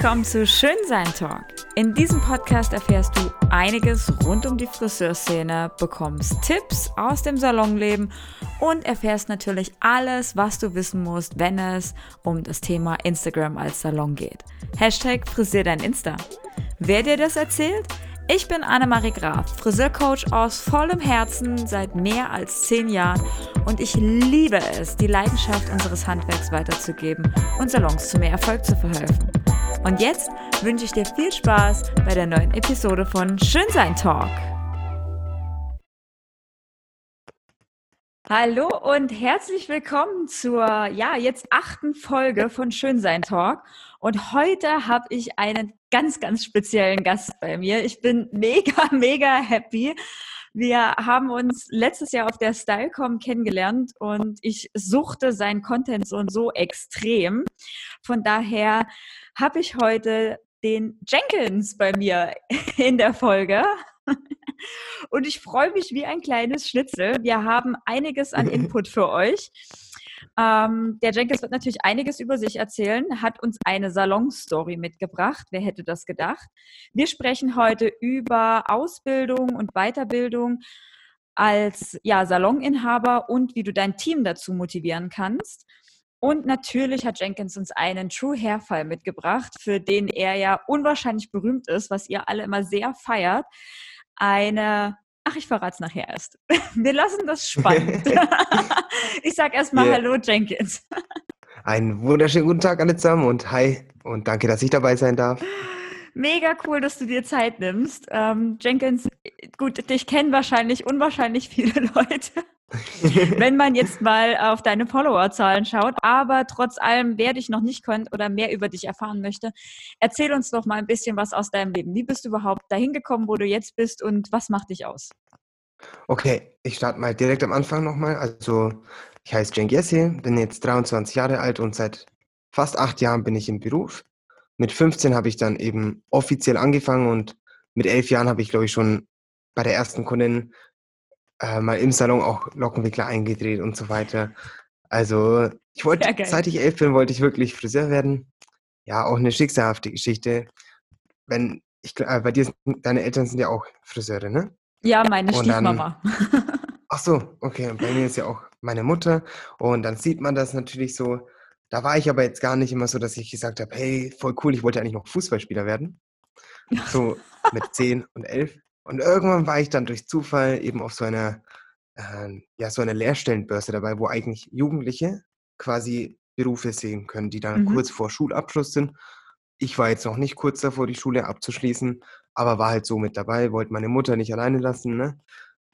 Komm zu Schönsein Talk. In diesem Podcast erfährst du einiges rund um die Friseurszene, bekommst Tipps aus dem Salonleben und erfährst natürlich alles, was du wissen musst, wenn es um das Thema Instagram als Salon geht. Hashtag Frisier dein Insta. Wer dir das erzählt? Ich bin Annemarie Graf, Friseurcoach aus vollem Herzen seit mehr als zehn Jahren und ich liebe es, die Leidenschaft unseres Handwerks weiterzugeben und Salons zu mehr Erfolg zu verhelfen. Und jetzt wünsche ich dir viel Spaß bei der neuen Episode von Schönsein Talk. Hallo und herzlich willkommen zur ja jetzt achten Folge von Schönsein Talk. Und heute habe ich einen ganz ganz speziellen Gast bei mir. Ich bin mega mega happy. Wir haben uns letztes Jahr auf der StyleCom kennengelernt und ich suchte seinen Content so und so extrem. Von daher habe ich heute den Jenkins bei mir in der Folge. Und ich freue mich wie ein kleines Schnitzel. Wir haben einiges an Input für euch. Ähm, der Jenkins wird natürlich einiges über sich erzählen, hat uns eine Salon-Story mitgebracht. Wer hätte das gedacht? Wir sprechen heute über Ausbildung und Weiterbildung als ja, Saloninhaber und wie du dein Team dazu motivieren kannst. Und natürlich hat Jenkins uns einen True Hair Fall mitgebracht, für den er ja unwahrscheinlich berühmt ist, was ihr alle immer sehr feiert. Eine, ach, ich verrate es nachher erst. Wir lassen das spannend. ich sage erstmal yeah. Hallo, Jenkins. Einen wunderschönen guten Tag alle zusammen und hi und danke, dass ich dabei sein darf. Mega cool, dass du dir Zeit nimmst. Ähm, Jenkins, gut, dich kennen wahrscheinlich unwahrscheinlich viele Leute. wenn man jetzt mal auf deine Followerzahlen schaut. Aber trotz allem, wer dich noch nicht kennt oder mehr über dich erfahren möchte, erzähl uns doch mal ein bisschen was aus deinem Leben. Wie bist du überhaupt dahin gekommen, wo du jetzt bist und was macht dich aus? Okay, ich starte mal direkt am Anfang nochmal. Also, ich heiße Cenk Yessi, bin jetzt 23 Jahre alt und seit fast acht Jahren bin ich im Beruf. Mit 15 habe ich dann eben offiziell angefangen und mit elf Jahren habe ich, glaube ich, schon bei der ersten Kundin äh, mal im Salon auch Lockenwickler eingedreht und so weiter. Also ich wollte, ja, seit ich elf bin, wollte ich wirklich Friseur werden. Ja, auch eine schicksalhafte Geschichte. Wenn ich äh, bei dir, deine Eltern sind ja auch Friseure, ne? Ja, meine und Stiefmama. Dann, ach so, okay. Und bei mir ist ja auch meine Mutter. Und dann sieht man das natürlich so. Da war ich aber jetzt gar nicht immer so, dass ich gesagt habe, hey, voll cool, ich wollte eigentlich noch Fußballspieler werden. So mit zehn und elf. Und irgendwann war ich dann durch Zufall eben auf so einer, äh, ja, so einer Lehrstellenbörse dabei, wo eigentlich Jugendliche quasi Berufe sehen können, die dann mhm. kurz vor Schulabschluss sind. Ich war jetzt noch nicht kurz davor, die Schule abzuschließen, aber war halt so mit dabei, wollte meine Mutter nicht alleine lassen. Ne?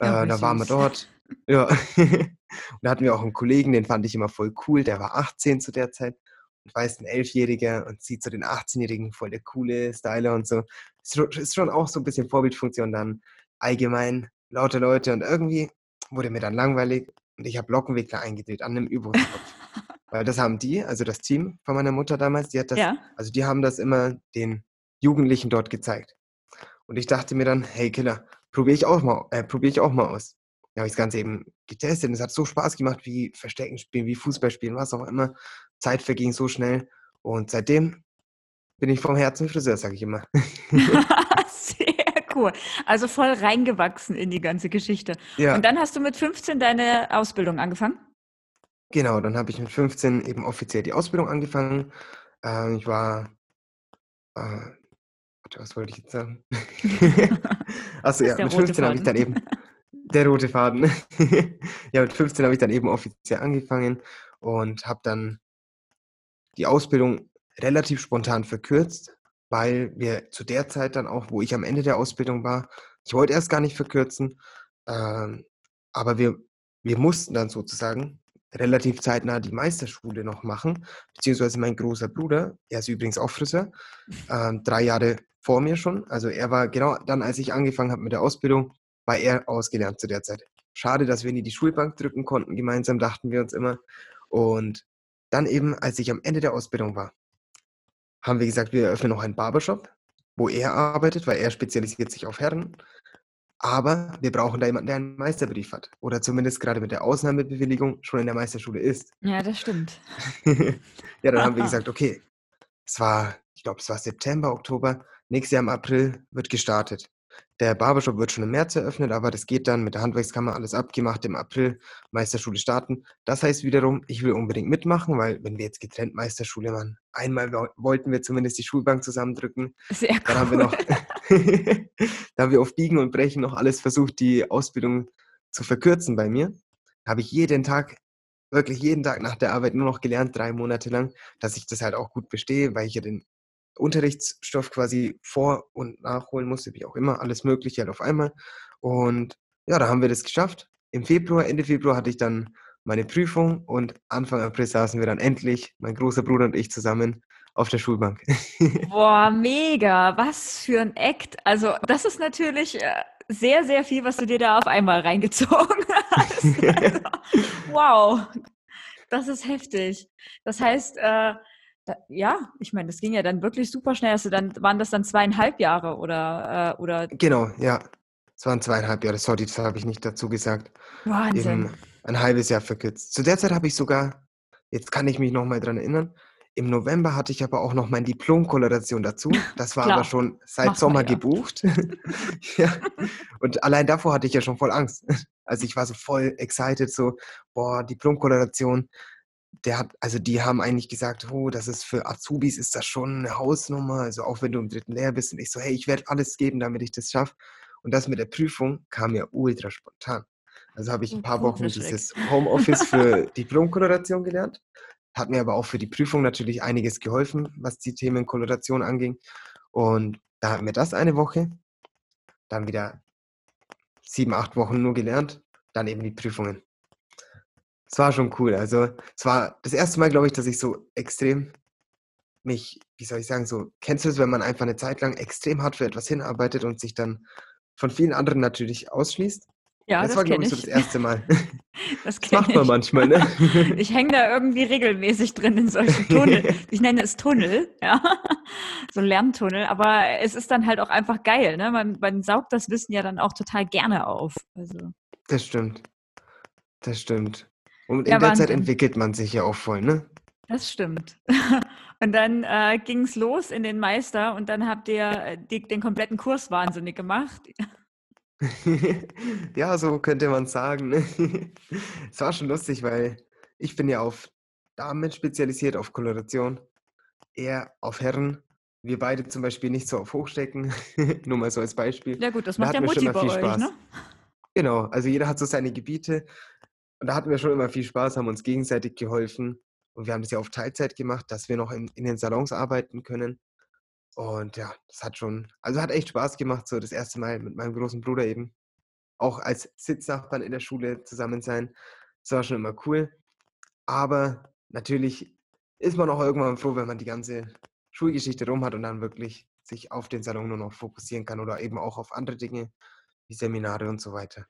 Ja, äh, da waren wir dort. Ja. und da hatten wir auch einen Kollegen, den fand ich immer voll cool, der war 18 zu der Zeit und weiß, ein Elfjähriger und sieht so den 18-Jährigen voll der coole Styler und so. Ist schon auch so ein bisschen Vorbildfunktion dann allgemein, laute Leute und irgendwie wurde mir dann langweilig und ich habe Lockenwickler eingedreht an einem Übungskopf. Weil das haben die, also das Team von meiner Mutter damals, die hat das, ja. also die haben das immer den Jugendlichen dort gezeigt. Und ich dachte mir dann, hey Killer, probiere ich auch mal, äh, probiere ich auch mal aus. Da habe ich das Ganze eben getestet und es hat so Spaß gemacht wie Verstecken spielen, wie Fußball spielen, was auch immer. Zeit verging so schnell. Und seitdem bin ich vom Herzen Friseur, sage ich immer. Sehr cool. Also voll reingewachsen in die ganze Geschichte. Ja. Und dann hast du mit 15 deine Ausbildung angefangen? Genau, dann habe ich mit 15 eben offiziell die Ausbildung angefangen. Ähm, ich war, äh, was wollte ich jetzt sagen? Achso, ja, mit 15 habe ich dann eben, der rote Faden. ja, mit 15 habe ich dann eben offiziell angefangen und habe dann die Ausbildung relativ spontan verkürzt, weil wir zu der Zeit dann auch, wo ich am Ende der Ausbildung war, ich wollte erst gar nicht verkürzen, ähm, aber wir, wir mussten dann sozusagen relativ zeitnah die Meisterschule noch machen, beziehungsweise mein großer Bruder, er ist übrigens auch Friseur, ähm, drei Jahre vor mir schon, also er war genau dann, als ich angefangen habe mit der Ausbildung, war er ausgelernt zu der Zeit. Schade, dass wir nie die Schulbank drücken konnten, gemeinsam dachten wir uns immer. Und dann eben, als ich am Ende der Ausbildung war, haben wir gesagt, wir eröffnen noch einen Barbershop, wo er arbeitet, weil er spezialisiert sich auf Herren. Aber wir brauchen da jemanden, der einen Meisterbrief hat. Oder zumindest gerade mit der Ausnahmebewilligung schon in der Meisterschule ist. Ja, das stimmt. ja, dann haben wir gesagt, okay, es war, ich glaube, es war September, Oktober. Nächstes Jahr im April wird gestartet. Der Barbershop wird schon im März eröffnet, aber das geht dann mit der Handwerkskammer alles abgemacht im April, Meisterschule starten. Das heißt wiederum, ich will unbedingt mitmachen, weil wenn wir jetzt getrennt Meisterschule machen, einmal wollten wir zumindest die Schulbank zusammendrücken. Sehr cool. Dann haben wir noch, da haben wir auf Biegen und Brechen noch alles versucht, die Ausbildung zu verkürzen bei mir. Habe ich jeden Tag, wirklich jeden Tag nach der Arbeit nur noch gelernt, drei Monate lang, dass ich das halt auch gut bestehe, weil ich ja den Unterrichtsstoff quasi vor- und nachholen musste, wie auch immer, alles Mögliche halt auf einmal. Und ja, da haben wir das geschafft. Im Februar, Ende Februar hatte ich dann meine Prüfung und Anfang April saßen wir dann endlich, mein großer Bruder und ich zusammen auf der Schulbank. Boah, mega. Was für ein Act. Also, das ist natürlich äh, sehr, sehr viel, was du dir da auf einmal reingezogen hast. Also, wow. Das ist heftig. Das heißt, äh, ja, ich meine, das ging ja dann wirklich super schnell. Also dann waren das dann zweieinhalb Jahre oder äh, oder? Genau, ja, es waren zweieinhalb Jahre. Sorry, das habe ich nicht dazu gesagt. Wahnsinn. Eben ein halbes Jahr verkürzt. Zu der Zeit habe ich sogar, jetzt kann ich mich noch mal dran erinnern. Im November hatte ich aber auch noch mein Diplom-Koloration dazu. Das war aber schon seit Mach Sommer ja. gebucht. ja. Und allein davor hatte ich ja schon voll Angst. Also ich war so voll excited, so, boah, Diplom-Koloration der hat, also die haben eigentlich gesagt, oh, das ist für Azubis ist das schon eine Hausnummer, also auch wenn du im dritten Lehr bist und ich so, hey, ich werde alles geben, damit ich das schaffe. Und das mit der Prüfung kam ja ultra spontan. Also habe ich ein paar Wochen dieses Homeoffice für Diplomkoloration gelernt. Hat mir aber auch für die Prüfung natürlich einiges geholfen, was die Themen Koloration anging. Und da hat mir das eine Woche, dann wieder sieben, acht Wochen nur gelernt, dann eben die Prüfungen es war schon cool. Also es war das erste Mal, glaube ich, dass ich so extrem mich, wie soll ich sagen, so, kennst du es, wenn man einfach eine Zeit lang extrem hart für etwas hinarbeitet und sich dann von vielen anderen natürlich ausschließt? Ja, das, das war, glaube ich, so das erste Mal. Das, das macht man ich. manchmal, ne? Ich hänge da irgendwie regelmäßig drin in solchen Tunnel. Ich nenne es Tunnel, ja. So Lerntunnel. Aber es ist dann halt auch einfach geil, ne? Man, man saugt das Wissen ja dann auch total gerne auf. Also. Das stimmt. Das stimmt. Und ja, in der Wahnsinn. Zeit entwickelt man sich ja auch voll, ne? Das stimmt. Und dann äh, ging es los in den Meister und dann habt ihr äh, die, den kompletten Kurs wahnsinnig gemacht. ja, so könnte man sagen. Ne? es war schon lustig, weil ich bin ja auf Damen spezialisiert, auf Koloration, eher auf Herren. Wir beide zum Beispiel nicht so auf Hochstecken, nur mal so als Beispiel. Ja gut, das macht da ja Mutti bei euch, Spaß. ne? Genau, also jeder hat so seine Gebiete und da hatten wir schon immer viel Spaß, haben uns gegenseitig geholfen. Und wir haben das ja auf Teilzeit gemacht, dass wir noch in, in den Salons arbeiten können. Und ja, das hat schon, also hat echt Spaß gemacht, so das erste Mal mit meinem großen Bruder eben. Auch als Sitznachbarn in der Schule zusammen sein. Das war schon immer cool. Aber natürlich ist man auch irgendwann froh, wenn man die ganze Schulgeschichte rum hat und dann wirklich sich auf den Salon nur noch fokussieren kann oder eben auch auf andere Dinge wie Seminare und so weiter.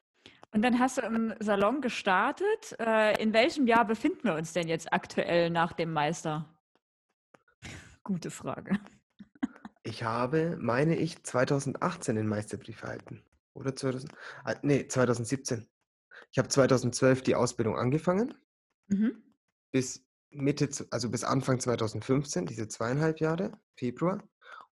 Und dann hast du im Salon gestartet. Äh, in welchem Jahr befinden wir uns denn jetzt aktuell nach dem Meister? Gute Frage. Ich habe, meine ich, 2018 den Meisterbrief erhalten. Oder 2000, ah, nee, 2017. Ich habe 2012 die Ausbildung angefangen. Mhm. Bis Mitte, also bis Anfang 2015, diese zweieinhalb Jahre, Februar.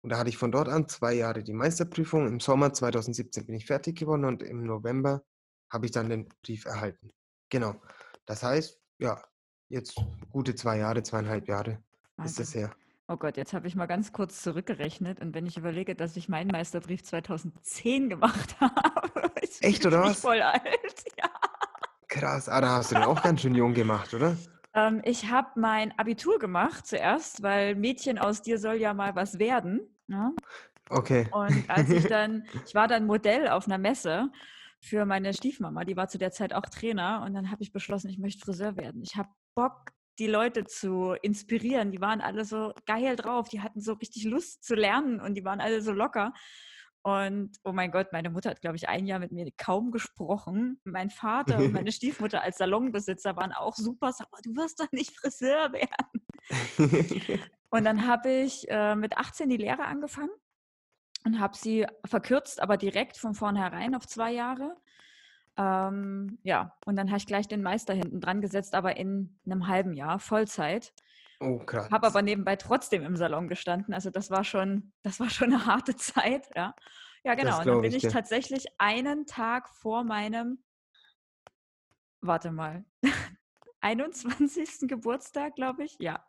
Und da hatte ich von dort an zwei Jahre die Meisterprüfung. Im Sommer 2017 bin ich fertig geworden und im November habe ich dann den Brief erhalten. Genau. Das heißt, ja, jetzt gute zwei Jahre, zweieinhalb Jahre okay. ist das her. Oh Gott, jetzt habe ich mal ganz kurz zurückgerechnet und wenn ich überlege, dass ich meinen Meisterbrief 2010 gemacht habe, ist Echt, oder was? voll alt, ja. Krass, ah, da hast du den auch ganz schön jung gemacht, oder? Ähm, ich habe mein Abitur gemacht zuerst, weil Mädchen aus dir soll ja mal was werden. Ne? Okay. Und als ich dann, ich war dann Modell auf einer Messe für meine Stiefmama, die war zu der Zeit auch Trainer und dann habe ich beschlossen, ich möchte Friseur werden. Ich habe Bock, die Leute zu inspirieren. Die waren alle so geil drauf, die hatten so richtig Lust zu lernen und die waren alle so locker. Und oh mein Gott, meine Mutter hat, glaube ich, ein Jahr mit mir kaum gesprochen. Mein Vater und meine Stiefmutter als Salonbesitzer waren auch super. Sag mal, du wirst doch nicht Friseur werden. und dann habe ich äh, mit 18 die Lehre angefangen und habe sie verkürzt, aber direkt von vornherein auf zwei Jahre. Ähm, ja, und dann habe ich gleich den Meister hinten dran gesetzt, aber in einem halben Jahr, Vollzeit. Oh, krass. Habe aber nebenbei trotzdem im Salon gestanden. Also das war schon, das war schon eine harte Zeit, ja. Ja, genau. Und dann bin ich ich tatsächlich einen Tag vor meinem, warte mal, 21. Geburtstag, glaube ich. Ja.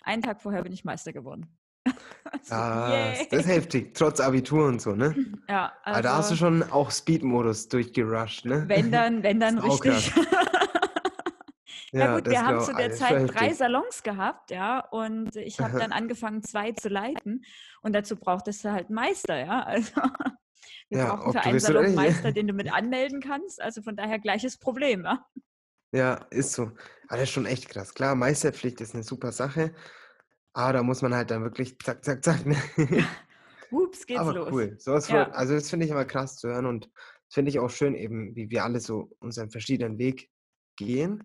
Einen Tag vorher bin ich Meister geworden. Also, Das, ist heftig, trotz Abitur und so, ne? Ja, Aber da hast du also, schon auch Speed-Modus durchgerusht, ne? wenn dann, wenn dann richtig. Ja, gut, wir haben zu der Zeit drei. Salons gehabt, ja, und ich habe dann angefangen, zwei zu leiten. Und dazu brauchtest du halt einen Meister, ja. Also wir Ja, brauchen für du einen Salon Meister, den du mit anmelden kannst. Also von daher gleiches Problem, ja. Ja, ist so. Aber das ist schon echt krass. Klar, Meisterpflicht ist eine super Sache, aber da muss man halt dann wirklich zack, zack, zack. Ne? Ups, geht's Aber los. cool. Sowas Ja. also das finde ich immer krass zu hören und das finde ich auch schön, eben, wie wir alle so unseren verschiedenen Weg gehen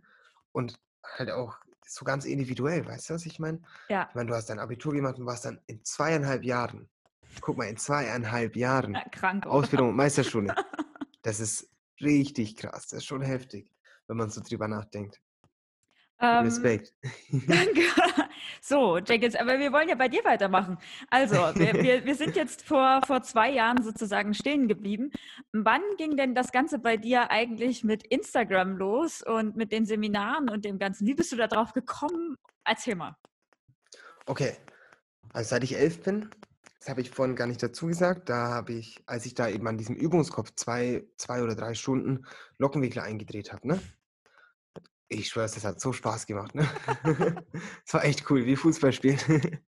und halt auch so ganz individuell, weißt du, was ich meine? Ja, Ich meine, du hast dein Abitur gemacht und warst dann in zweieinhalb Jahren, guck mal, in zweieinhalb Jahren ja, krank. oder? Ausbildung und Meisterschule. Das ist richtig krass. Das ist schon heftig, wenn man so drüber nachdenkt. Ähm, Respekt. Danke. So, Jenkins, aber wir wollen ja bei dir weitermachen. Also, wir, wir, wir sind jetzt vor, vor zwei Jahren sozusagen stehen geblieben. Wann ging denn das Ganze bei dir eigentlich mit Instagram los und mit den Seminaren und dem Ganzen? Wie bist du da drauf gekommen? Erzähl mal. Okay, also seit ich elf bin, das habe ich vorhin gar nicht dazu gesagt, da habe ich, als ich da eben an diesem Übungskopf zwei, zwei oder drei Stunden Lockenwickler eingedreht habe, ne? Ich schwöre, das hat so Spaß gemacht, ne? Es war echt cool, wie Fußball spielen.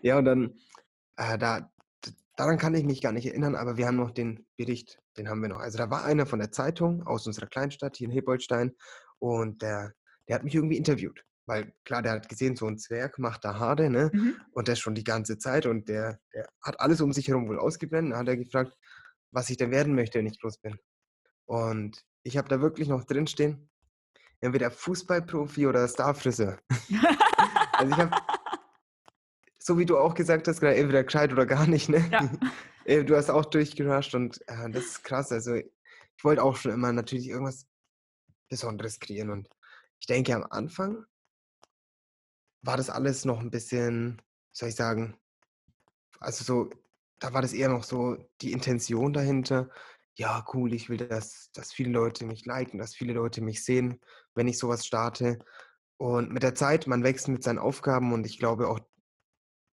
Ja, und dann, äh, da, daran kann ich mich gar nicht erinnern, aber wir haben noch den Bericht, den haben wir noch. Also da war einer von der Zeitung aus unserer Kleinstadt hier in Hilboldstein und der, der hat mich irgendwie interviewt. Weil klar, der hat gesehen, so ein Zwerg macht da Haare, ne? Mhm. Und das schon die ganze Zeit. Und der, der hat alles um sich herum wohl ausgeblendet. Dann hat er gefragt, was ich denn werden möchte, wenn ich groß bin. Und ich habe da wirklich noch drinstehen, entweder Fußballprofi oder Starfriseur. Also ich habe, so wie du auch gesagt hast, gerade entweder gescheit oder gar nicht, ne? Ja. Äh, Du hast auch durchgerusht und äh, das ist krass. Also ich wollte auch schon immer natürlich irgendwas Besonderes kreieren. Und ich denke, am Anfang war das alles noch ein bisschen, wie soll ich sagen, also so, da war das eher noch so die Intention dahinter. Ja, cool, ich will, dass, dass viele Leute mich liken, dass viele Leute mich sehen, wenn ich sowas starte. Und mit der Zeit, man wächst mit seinen Aufgaben und ich glaube auch,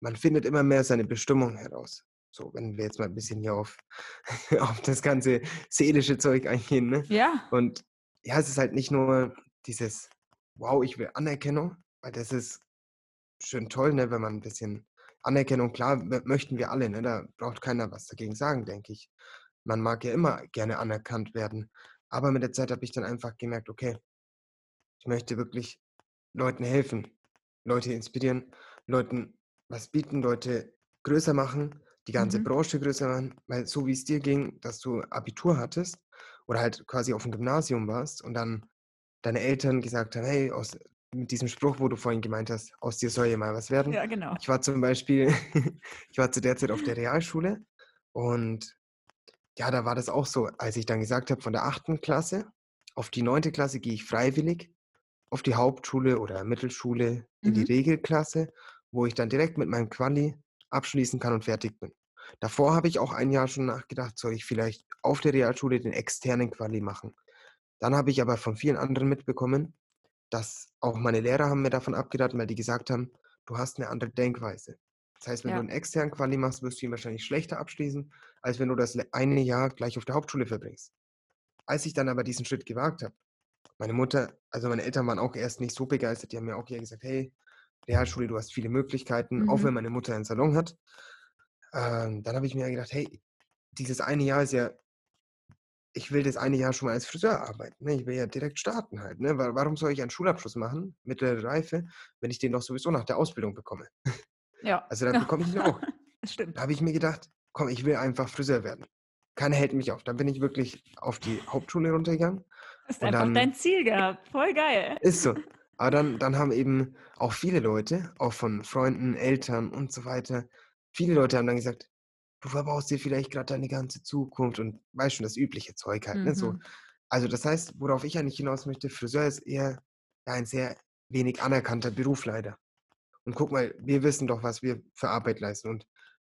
man findet immer mehr seine Bestimmung heraus. So, wenn wir jetzt mal ein bisschen hier auf, auf das ganze seelische Zeug eingehen, ne? Ja, Und ja, es ist halt nicht nur dieses, wow, ich will Anerkennung, weil das ist schön toll, ne, wenn man ein bisschen Anerkennung, klar, mö- möchten wir alle, ne, da braucht keiner was dagegen sagen, denke ich. Man mag ja immer gerne anerkannt werden. Aber mit der Zeit habe ich dann einfach gemerkt, okay, ich möchte wirklich Leuten helfen, Leute inspirieren, Leuten was bieten, Leute größer machen, die ganze Mhm. Branche größer machen, weil so wie es dir ging, dass du Abitur hattest oder halt quasi auf dem Gymnasium warst und dann deine Eltern gesagt haben, hey, aus, mit diesem Spruch, wo du vorhin gemeint hast, aus dir soll ja mal was werden. ja, genau. Ich war zum Beispiel, ich war zu der Zeit auf der Realschule und ja, da war das auch so, als ich dann gesagt habe, von der achten Klasse auf die neunte Klasse gehe ich freiwillig auf die Hauptschule oder Mittelschule in die Mhm. Regelklasse, wo ich dann direkt mit meinem Quali abschließen kann und fertig bin. Davor habe ich auch ein Jahr schon nachgedacht, soll ich vielleicht auf der Realschule den externen Quali machen. Dann habe ich aber von vielen anderen mitbekommen, dass auch meine Lehrer haben mir davon abgeraten, weil die gesagt haben, du hast eine andere Denkweise. Das heißt, wenn Ja. du einen externen Quali machst, wirst du ihn wahrscheinlich schlechter abschließen, als wenn du das eine Jahr gleich auf der Hauptschule verbringst. Als ich dann aber diesen Schritt gewagt habe, meine Mutter, also meine Eltern waren auch erst nicht so begeistert, die haben mir auch eher gesagt, hey, Realschule, du hast viele Möglichkeiten, auch Mhm. wenn meine Mutter einen Salon hat. Ähm, dann habe ich mir gedacht, hey, dieses eine Jahr ist ja, ich will das eine Jahr schon mal als Friseur arbeiten. Ne? Ich will ja direkt starten halt. Ne? Wa- Warum soll ich einen Schulabschluss machen, mittlere Reife, wenn ich den doch sowieso nach der Ausbildung bekomme? Ja, Also dann ja. bekomme ich ihn auch. stimmt. Da habe ich mir gedacht, komm, ich will einfach Friseur werden. Keiner hält mich auf. Dann bin ich wirklich auf die Hauptschule runtergegangen. Hast einfach dann- dein Ziel gehabt. Voll geil. Ist so. Aber dann, dann haben eben auch viele Leute, auch von Freunden, Eltern und so weiter, viele Leute haben dann gesagt, du verbaust dir vielleicht gerade deine ganze Zukunft und weißt schon, das übliche Zeug halt. Ne? So. Mhm. Also das heißt, worauf ich eigentlich hinaus möchte, Friseur ist eher ja, ein sehr wenig anerkannter Beruf leider. Und guck mal, wir wissen doch, was wir für Arbeit leisten. Und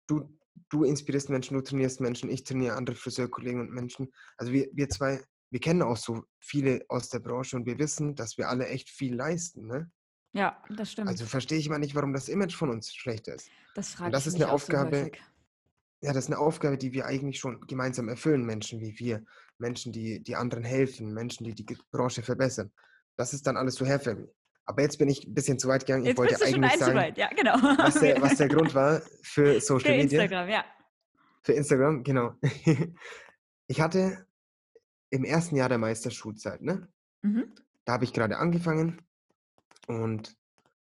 du, du inspirierst Menschen, du trainierst Menschen, ich trainiere andere Friseurkollegen und Menschen. Also wir, wir zwei, wir kennen auch so viele aus der Branche und wir wissen, dass wir alle echt viel leisten. Ne? Ja, das stimmt. Also verstehe ich mal nicht, warum das Image von uns schlecht ist. das frage Und das ich ist mich eine Aufgabe, ja, das ist eine Aufgabe, die wir eigentlich schon gemeinsam erfüllen, Menschen wie wir, Menschen, die, die anderen helfen, Menschen, die die Branche verbessern. Das ist dann alles so Hairfamily. Aber jetzt bin ich ein bisschen zu weit gegangen. Ich Jetzt wollte bist du schon eigentlich sagen, weit. Ja, genau. was der, was der Grund war für Social Für Media. Instagram, ja. Für Instagram, genau. Ich hatte im ersten Jahr der Meisterschulzeit, ne? Mhm. Da habe ich gerade angefangen und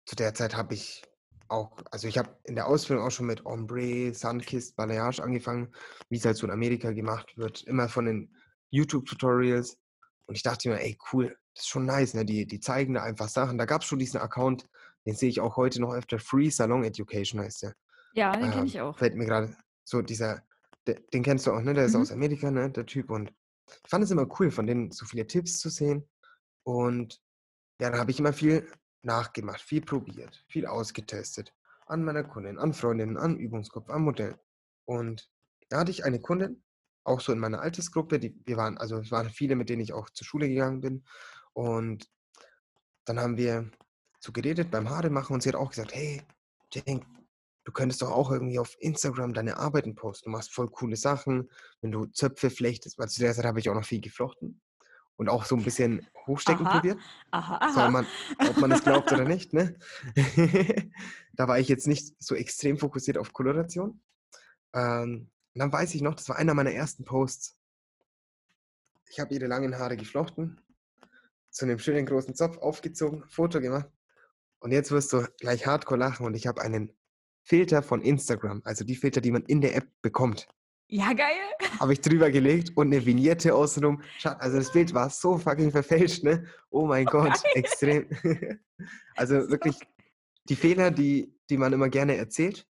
zu der Zeit habe ich auch, also ich habe in der Ausbildung auch schon mit Ombre, Sunkist, Balayage angefangen, wie es halt so in Amerika gemacht wird, immer von den YouTube-Tutorials. Und ich dachte mir, ey, cool, das ist schon nice, ne? Die, die zeigen da einfach Sachen. Da gab es schon diesen Account, den sehe ich auch heute noch öfter, Free Salon Education heißt der. Ja, den kenne Ähm, ich auch. Fällt mir gerade so dieser, de- den kennst du auch, ne? Der ist Mhm. aus Amerika, ne? Der Typ. Und ich fand es immer cool, von denen so viele Tipps zu sehen. Und ja, dann habe ich immer viel nachgemacht, viel probiert, viel ausgetestet. An meiner Kundin, an Freundinnen, an Übungskopf, am Modell. Und da hatte ich eine Kundin, auch so in meiner Altersgruppe, die, wir waren, also es waren viele, mit denen ich auch zur Schule gegangen bin. Und dann haben wir so geredet beim Haare machen und sie hat auch gesagt, hey, Cenk, du könntest doch auch irgendwie auf Instagram deine Arbeiten posten. Du machst voll coole Sachen, wenn du Zöpfe flechtest, weil zu der Zeit habe ich auch noch viel geflochten und auch so ein bisschen hochstecken Aha, probiert. Aha, aha. man, ob man es glaubt oder nicht, ne? da war ich jetzt nicht so extrem fokussiert auf Koloration. Ähm, dann weiß ich noch, das war einer meiner ersten Posts. Ich habe ihre langen Haare geflochten, zu einem schönen großen Zopf aufgezogen, Foto gemacht. Und jetzt wirst du gleich hardcore lachen und ich habe einen Filter von Instagram, also die Filter, die man in der App bekommt, Ja, geil. habe ich drüber gelegt und eine Vignette außenrum. Also das Bild war so fucking verfälscht, ne? Oh mein Gott, extrem. Also wirklich die Fehler, die, die man immer gerne erzählt,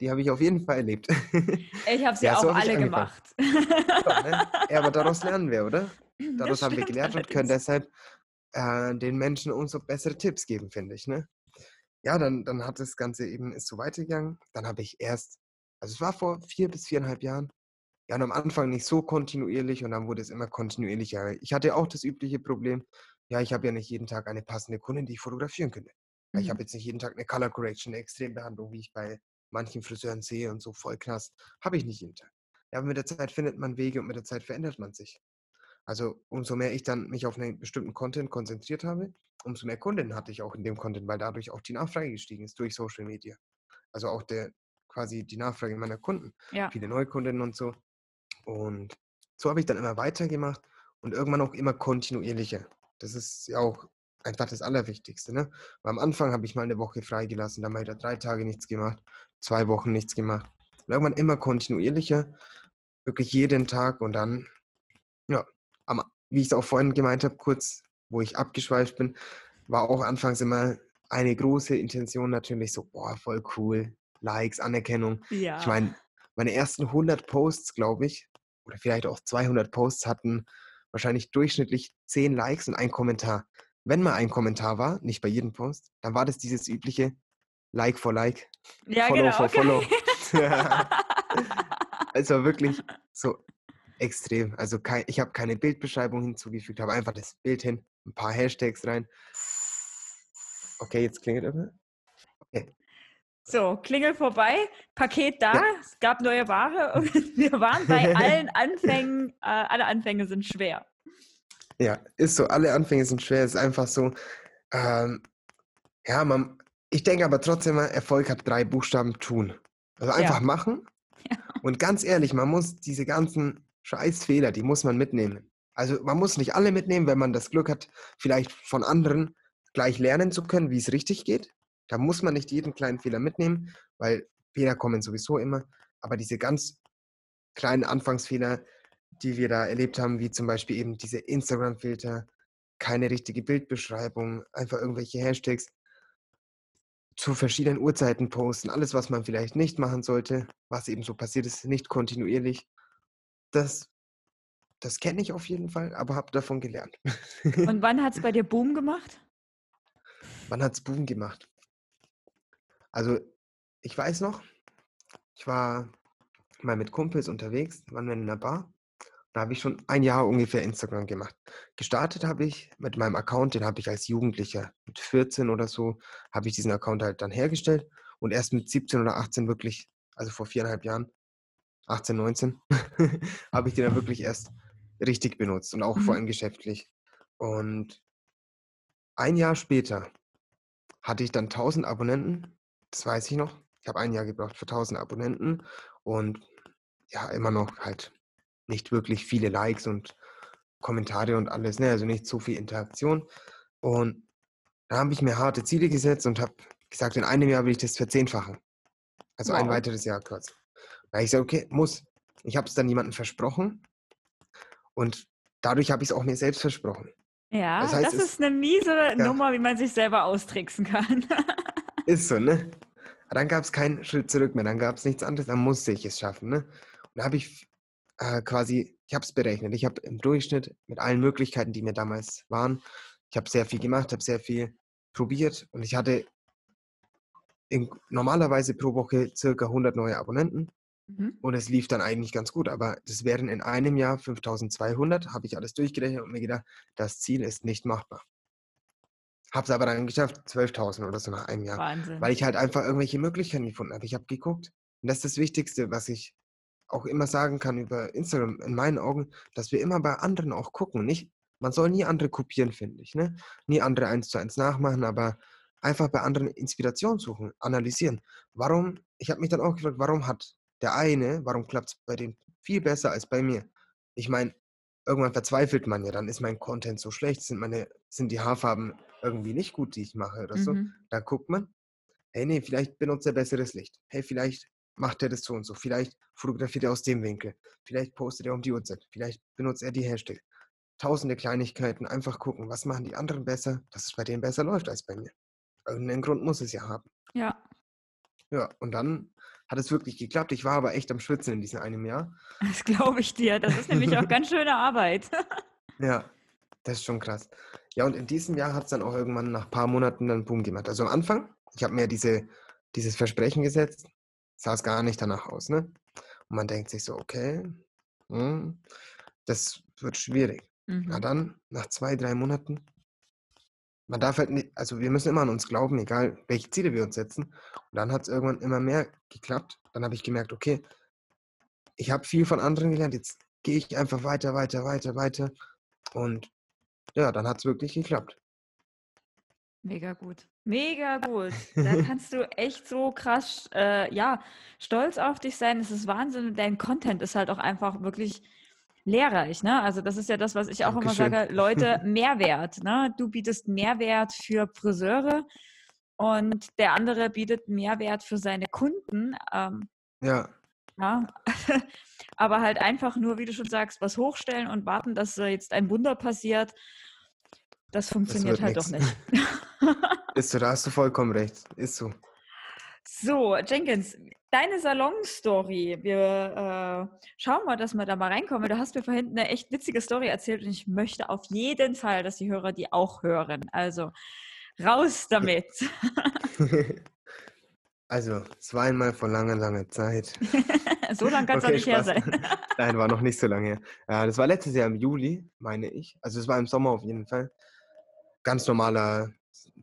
die habe ich auf jeden Fall erlebt. Ich habe sie Ja, auch so hab ich alle gemacht. Ja, ne? ja, aber daraus lernen wir, oder? Daraus Das haben wir gelernt und können allerdings. deshalb äh, den Menschen umso bessere Tipps geben, finde ich. Ne? Ja, dann, dann hat das Ganze eben ist so weitergegangen. Dann habe ich erst, also es war vor vier bis viereinhalb Jahren, ja, und am Anfang nicht so kontinuierlich und dann wurde es immer kontinuierlicher. Ich hatte auch das übliche Problem, ja, ich habe ja nicht jeden Tag eine passende Kundin, die ich fotografieren könnte. Ja, Ich Mhm. habe jetzt nicht jeden Tag eine Color Correction, eine Extrembehandlung, wie ich bei manchen Friseuren sehe und so voll krass. Habe ich nicht jeden Tag. Ja, aber mit der Zeit findet man Wege und mit der Zeit verändert man sich. Also umso mehr ich dann mich auf einen bestimmten Content konzentriert habe, umso mehr Kunden hatte ich auch in dem Content, weil dadurch auch die Nachfrage gestiegen ist durch Social Media. Also auch der quasi die Nachfrage meiner Kunden, Ja. viele Neukunden und so. Und so habe ich dann immer weitergemacht und irgendwann auch immer kontinuierlicher. Das ist ja auch einfach das Allerwichtigste. Ne? Weil am Anfang habe ich mal eine Woche freigelassen, dann mal wieder drei Tage nichts gemacht, zwei Wochen nichts gemacht. Und irgendwann immer kontinuierlicher, wirklich jeden Tag und dann, ja, wie ich es auch vorhin gemeint habe, kurz, wo ich abgeschweift bin, war auch anfangs immer eine große Intention natürlich so, boah, voll cool, Likes, Anerkennung. Ja. Ich meine, meine ersten 100 Posts, glaube ich, oder vielleicht auch 200 Posts hatten wahrscheinlich durchschnittlich 10 Likes und ein Kommentar. Wenn mal ein Kommentar war, nicht bei jedem Post, dann war das dieses übliche Like for Like, ja, Follow genau. for okay. Follow. es war wirklich so extrem. Also kei- ich habe keine Bildbeschreibung hinzugefügt, habe einfach das Bild hin, ein paar Hashtags rein. Okay, jetzt klingelt immer. So, Klingel vorbei, Paket da, Ja. es gab neue Ware und wir waren bei allen Anfängen, äh, alle Anfänge sind schwer. Ja, ist so. Alle Anfänge sind schwer. Es ist einfach so. Ähm, ja, man, ich denke aber trotzdem mal, Erfolg hat drei Buchstaben tun. Also einfach Ja. machen. Und ganz ehrlich, man muss diese ganzen Scheißfehler, die muss man mitnehmen. Also man muss nicht alle mitnehmen, wenn man das Glück hat, vielleicht von anderen gleich lernen zu können, wie es richtig geht. Da muss man nicht jeden kleinen Fehler mitnehmen, weil Fehler kommen sowieso immer. Aber diese ganz kleinen Anfangsfehler, die wir da erlebt haben, wie zum Beispiel eben diese Instagram-Filter, keine richtige Bildbeschreibung, einfach irgendwelche Hashtags zu verschiedenen Uhrzeiten posten, alles, was man vielleicht nicht machen sollte, was eben so passiert ist, nicht kontinuierlich. Das, das kenne ich auf jeden Fall, aber habe davon gelernt. Und wann hat es bei dir Boom gemacht? Wann hat es Boom gemacht? Also, ich weiß noch, ich war mal mit Kumpels unterwegs, waren wir in 'ner Bar. Da habe ich schon ein Jahr ungefähr Instagram gemacht. Gestartet habe ich mit meinem Account, den habe ich als Jugendlicher mit 14 oder so habe ich diesen Account halt dann hergestellt und erst mit 17 oder 18 wirklich, also vor 4,5 Jahren, 18, 19, habe ich den dann wirklich erst richtig benutzt und auch vor Mhm. allem geschäftlich. Und ein Jahr später hatte ich dann 1.000 Abonnenten, das weiß ich noch. Ich habe ein Jahr gebraucht für 1.000 Abonnenten und ja, immer noch halt nicht wirklich viele Likes und Kommentare und alles, ne? Also nicht so viel Interaktion. Und da habe ich mir harte Ziele gesetzt und habe gesagt, in einem Jahr will ich das verzehnfachen. Also ein Wow. weiteres Jahr quasi. Da habe ich gesagt, okay, muss. Ich habe es dann jemandem versprochen und dadurch habe ich es auch mir selbst versprochen. Ja, Das heißt, das es ist 'ne miese ja. Nummer, wie man sich selber austricksen kann. Ist so, ne? Dann gab's keinen Schritt zurück mehr, dann gab's nichts anderes, dann musste ich es schaffen, ne? Und da habe ich äh, quasi ich habe es berechnet. Ich habe im Durchschnitt mit allen Möglichkeiten, die mir damals waren ich habe sehr viel gemacht, habe sehr viel probiert und ich hatte in normalerweise pro Woche circa 100 neue Abonnenten Mhm. und es lief dann eigentlich ganz gut, aber das wären in einem Jahr 5.200, habe ich alles durchgerechnet und mir gedacht, das Ziel ist nicht machbar. Habe es aber dann geschafft, 12.000 oder so nach einem Jahr, weil Wahnsinn. ich halt einfach irgendwelche Möglichkeiten gefunden habe. Ich habe geguckt und das ist das Wichtigste, was ich auch immer sagen kann über Instagram in meinen Augen, dass wir immer bei anderen auch gucken, nicht man soll nie andere kopieren, finde ich, ne? Nie andere eins zu eins nachmachen, aber einfach bei anderen Inspiration suchen, analysieren. Warum ich habe mich dann auch gefragt, warum hat der eine warum klappt's bei dem viel besser als bei mir? Ich meine, irgendwann verzweifelt man ja, dann ist mein Content so schlecht, sind meine sind die Haarfarben irgendwie nicht gut, die ich mache oder so. Mhm. Da guckt man, hey, ne, vielleicht benutzt er besseres Licht. Hey, vielleicht macht er das so und so. Vielleicht fotografiert er aus dem Winkel. Vielleicht postet er um die Uhrzeit. Vielleicht benutzt er die Hashtag. Tausende Kleinigkeiten, einfach gucken, was machen die anderen besser, dass es bei denen besser läuft als bei mir. Irgend 'nen Grund muss es ja haben. Ja. Ja, und dann hat es wirklich geklappt. Ich war aber echt am Schwitzen in diesem einem Jahr. Das glaube ich dir. Das ist nämlich auch ganz schöne Arbeit. Ja, das ist schon krass. Ja, und in diesem Jahr hat's dann auch irgendwann nach paar Monaten dann Boom gemacht. Also, am Anfang, ich habe mir diese dieses Versprechen gesetzt, sah's gar nicht danach aus, ne? Und man denkt sich so: „Okay, hm, das wird schwierig.“ Na Mhm. dann, nach 2, 3 Monaten man darf halt ni also, wir müssen immer an uns glauben, egal welche Ziele wir uns setzen. Und dann hat's irgendwann immer mehr geklappt. Dann habe ich gemerkt: „Okay, ich habe viel von anderen gelernt, jetzt gehe ich einfach weiter, weiter, weiter, weiter.“ Und ja, dann hat's wirklich geklappt. Mega gut. Mega gut. Da kannst du echt so krass, äh, ja, stolz auf dich sein. Es ist Wahnsinn dein Content ist halt auch einfach wirklich lehrreich, ne? Also, das ist ja das, was ich auch immer Dankeschön. sage: „Leute, Mehrwert“, ne? Du bietest Mehrwert für Friseure und der andere bietet Mehrwert für seine Kunden, ähm, Ja. ja. Aber halt einfach nur, wie du schon sagst, was hochstellen und warten, dass, jetzt ein Wunder passiert, das Das funktioniert wird halt doch nix. nicht. Ist so, da hast du vollkommen recht. Ist so. So, Jenkins, deine Salonstory. Wir, äh, schauen mal, dass wir da mal reinkommen. Du hast mir vorhin 'ne echt witzige Story erzählt und ich möchte auf jeden Fall, dass die Hörer die auch hören. Also, raus damit. Also, es war einmal vor langer, langer Zeit. So lang kann's doch Okay, nicht her Spaß. sein. Nein, war noch nicht so lange her. Ja, das war letztes Jahr im Juli, meine ich. Also, es war im Sommer auf jeden Fall. Ganz normaler